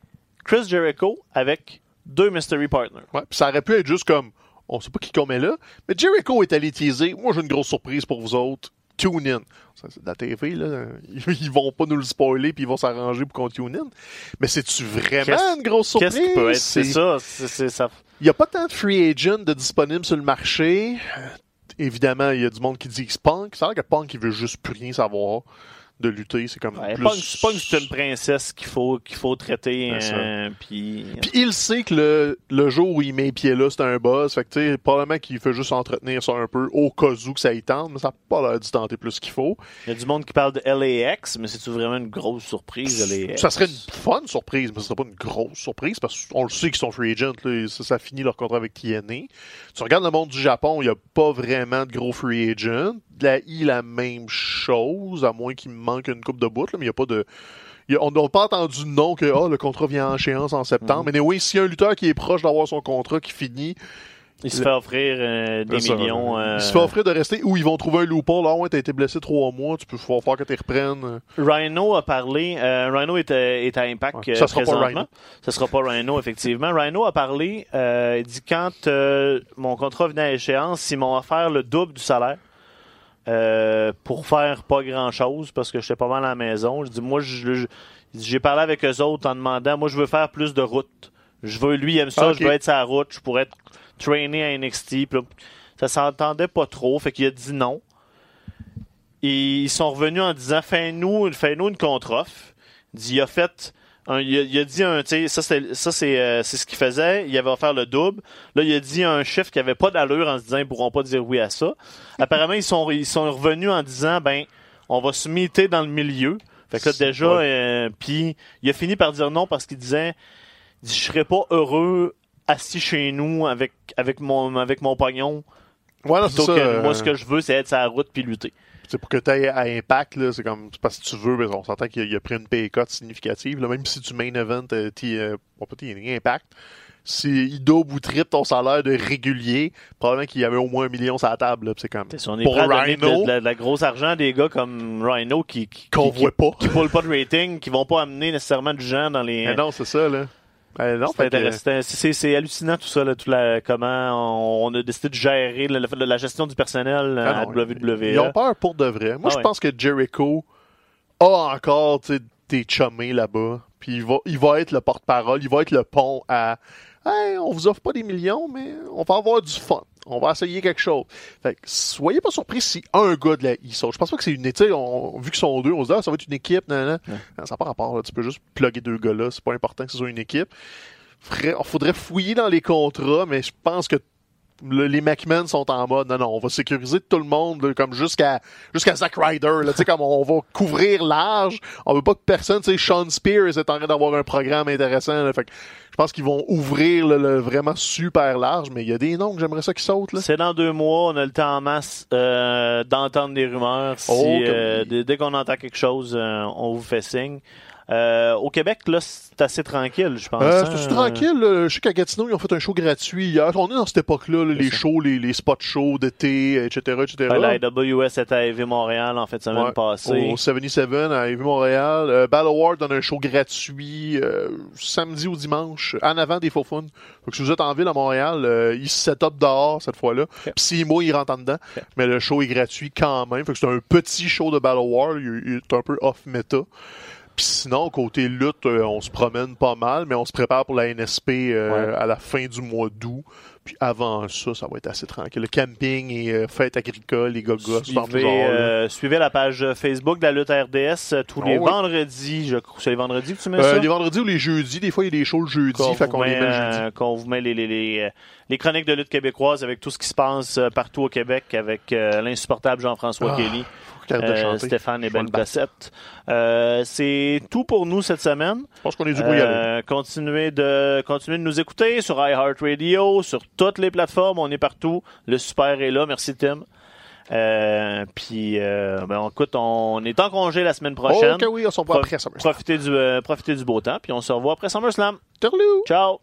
Chris Jericho avec deux Mystery Partners. Ouais. Ça aurait pu être juste comme, on sait pas qui qu'on met là, mais Jericho est allé teaser. Moi, j'ai une grosse surprise pour vous autres. Tune in. Ça, c'est de la TV, là. [LAUGHS] Ils vont pas nous le spoiler puis ils vont s'arranger pour qu'on tune in. Mais c'est-tu vraiment une grosse surprise? Qu'est-ce qui peut être? C'est ça. c'est- ça. Il n'y a pas tant de free agent de disponibles sur le marché. Euh, Évidemment, il y a du monde qui dit que c'est Punk. Ça a l'air que Punk, il veut juste plus rien savoir de lutter. C'est comme Ouais, plus... Punk, Punk, c'est une princesse qu'il faut, qu'il faut traiter. Euh, puis... Puis il sait que le, le jour où il met les pieds là, c'est un boss. Fait que, tu sais, probablement qu'il fait juste entretenir ça un peu au cas où que ça y tente, mais ça n'a pas l'air d'y tenter plus qu'il faut. Il y a du monde qui parle de LAX, mais c'est-tu vraiment une grosse surprise, LAX? Ça serait une fun surprise, mais ce serait pas une grosse surprise parce qu'on le sait qu'ils sont free agents. Là, et ça, ça finit leur contrat avec TNA. Tu regardes le monde du Japon, il n'y a pas vraiment de gros free agents. De la I, la même chose, à moins qu'il me manque une coupe de bout, là, mais il n'y a pas de. a- on n'a pas entendu de nom que ah, le contrat vient en échéance en septembre. Mais oui, s'il y a un lutteur qui est proche d'avoir son contrat qui finit, Il se fait offrir euh, des ça. millions. euh, il se fait offrir de rester ou ils vont trouver un loophole. Là, ouais, t'as été blessé trois mois, tu peux faire que tu reprennes. Rhino a parlé. euh, Rhino est, à- est à Impact Ouais, ça sera pas. Rhino. Ça sera pas Rhino, effectivement. Rhino a parlé. il dit quand mon contrat venait à échéance, ils m'ont offert le double du salaire. Euh, pour faire pas grand chose parce que j'étais pas mal à la maison. Je dis moi j'ai parlé avec eux autres en demandant moi je veux faire plus de route. Je veux lui il aime ça, Ah, je veux être sa route, je pourrais être traîné à NXT. Puis là, ça s'entendait pas trop, fait qu'il a dit non. Et ils sont revenus en disant fais-nous fais-nous une contre-offre. Il a fait un- il, a, il a dit un tu sais ça c'est ça c'est euh, c'est ce qu'il faisait, il avait offert le double. Là il a dit un chiffre qui avait pas d'allure en se disant ils pourront pas dire oui à ça. [LAUGHS] Apparemment ils sont ils sont revenus en disant ben on va se meter dans le milieu. Fait que là déjà ouais. euh, puis il a fini par dire non parce qu'il disait je serais pas heureux assis chez nous avec avec mon avec mon pognon Ouais, non, c'est plutôt ça. que moi euh, ce que je veux c'est être sur la route puis lutter. C'est pour que tu ailles à Impact, là, c'est comme c'est parce que tu veux, mais on s'entend qu'il a, il pris une pay cut significative. Là, même si tu main event, euh, T- euh, bon, TNA, Impact, s'il double ou triple ton salaire de régulier, probablement qu'il y avait au moins un million sur la table. là, C'est comme Si on est Pour Rhino. de la, de la grosse argent des gars comme Rhino qui qui, qu'on qui, voit pas. qui, pas de rating, qui vont pas amener nécessairement du gens dans les. Mais non, c'est ça, là. Euh, non, C'est intéressant. C'est- hallucinant tout ça, là, tout la, comment on, on a décidé de gérer la, la- la gestion du personnel euh, Ah à non, WWE. Ils ont peur pour de vrai. Moi, Ah je ouais. pense que Jericho a encore des chummés là-bas. Puis il va, il va être le porte-parole, il va être le pont à Hey, on vous offre pas des millions, mais on va avoir du fun. On va essayer quelque chose. Fait que soyez pas surpris si un gars de la ISO. Je pense pas que c'est une équipe. On, vu qu'ils sont deux, on se dit ah, ça va être une équipe. nan, nan. Ouais. Non, ça n'a pas rapport. là. Tu peux juste plugger deux gars là. C'est pas important que ce soit une équipe. Il faudrait fouiller dans les contrats, mais je pense que le- les McMahon sont en mode non non on va sécuriser tout le monde là, comme jusqu'à jusqu'à Zack Ryder là tu sais comme on va couvrir large on veut pas que personne tu sais Sean Spears est en train d'avoir un programme intéressant là, fait que je pense qu'ils vont ouvrir là, le vraiment super large mais il y a des noms que j'aimerais ça qui sautent là C'est dans deux mois, on a le temps en masse euh, d'entendre des rumeurs. Si, Oh, euh, dès qu'on entend quelque chose, euh, on vous fait signe. Euh, au Québec, là, c'est assez tranquille, je pense. Euh, hein. c'est tranquille. là. Je sais qu'à Gatineau, ils ont fait un show gratuit hier. On est dans cette époque-là, là, les ça. shows, les, les spots shows d'été, etc., etc. Ouais, la AWS était à EV Montréal en fait semaine Ouais, passée. Au 77 à Évu Montréal. Euh, Battle Award donne un show gratuit euh, samedi ou dimanche en avant des faux fun. Donc si vous êtes en ville à Montréal, euh, il se set up dehors cette fois-là. Puis six mois, il rentre en dedans. Mais le show est gratuit quand même. Fait que c'est un petit show de Battle War. Il, il est un peu off-meta. Puis sinon, côté lutte, euh, on se promène pas mal, mais on se prépare pour la NSP euh, Ouais. à la fin du mois d'août. Puis avant ça, ça va être assez tranquille. Le camping et euh, fête agricole, les gogos, Suivez, genre. suivez la page Facebook de la lutte RDS tous les oui. vendredis. Je crois c'est les vendredis que tu mets ça? les vendredis ou les jeudis, des fois il y a des shows le jeudi, Qu'on fait vous qu'on les met, met le jeudi. qu'on vous met les, les, les, les chroniques de lutte québécoise avec tout ce qui se passe partout au Québec avec l'insupportable Jean-François Ah, Kelly, Euh. Stéphane et Ben. Gossette. Euh, c'est tout pour nous cette semaine. Je pense qu'on est aller. Euh, continuez de continuez de nous écouter sur iHeartRadio, sur toutes les plateformes, on est partout. Le super est là, merci Tim. Euh, puis euh, ben, écoute, on est en congé la semaine prochaine. Ok, oui, on se revoit Pro- après SummerSlam. Profitez du euh, profitez du beau temps, puis on se revoit après SummerSlam. Tourlou! Ciao.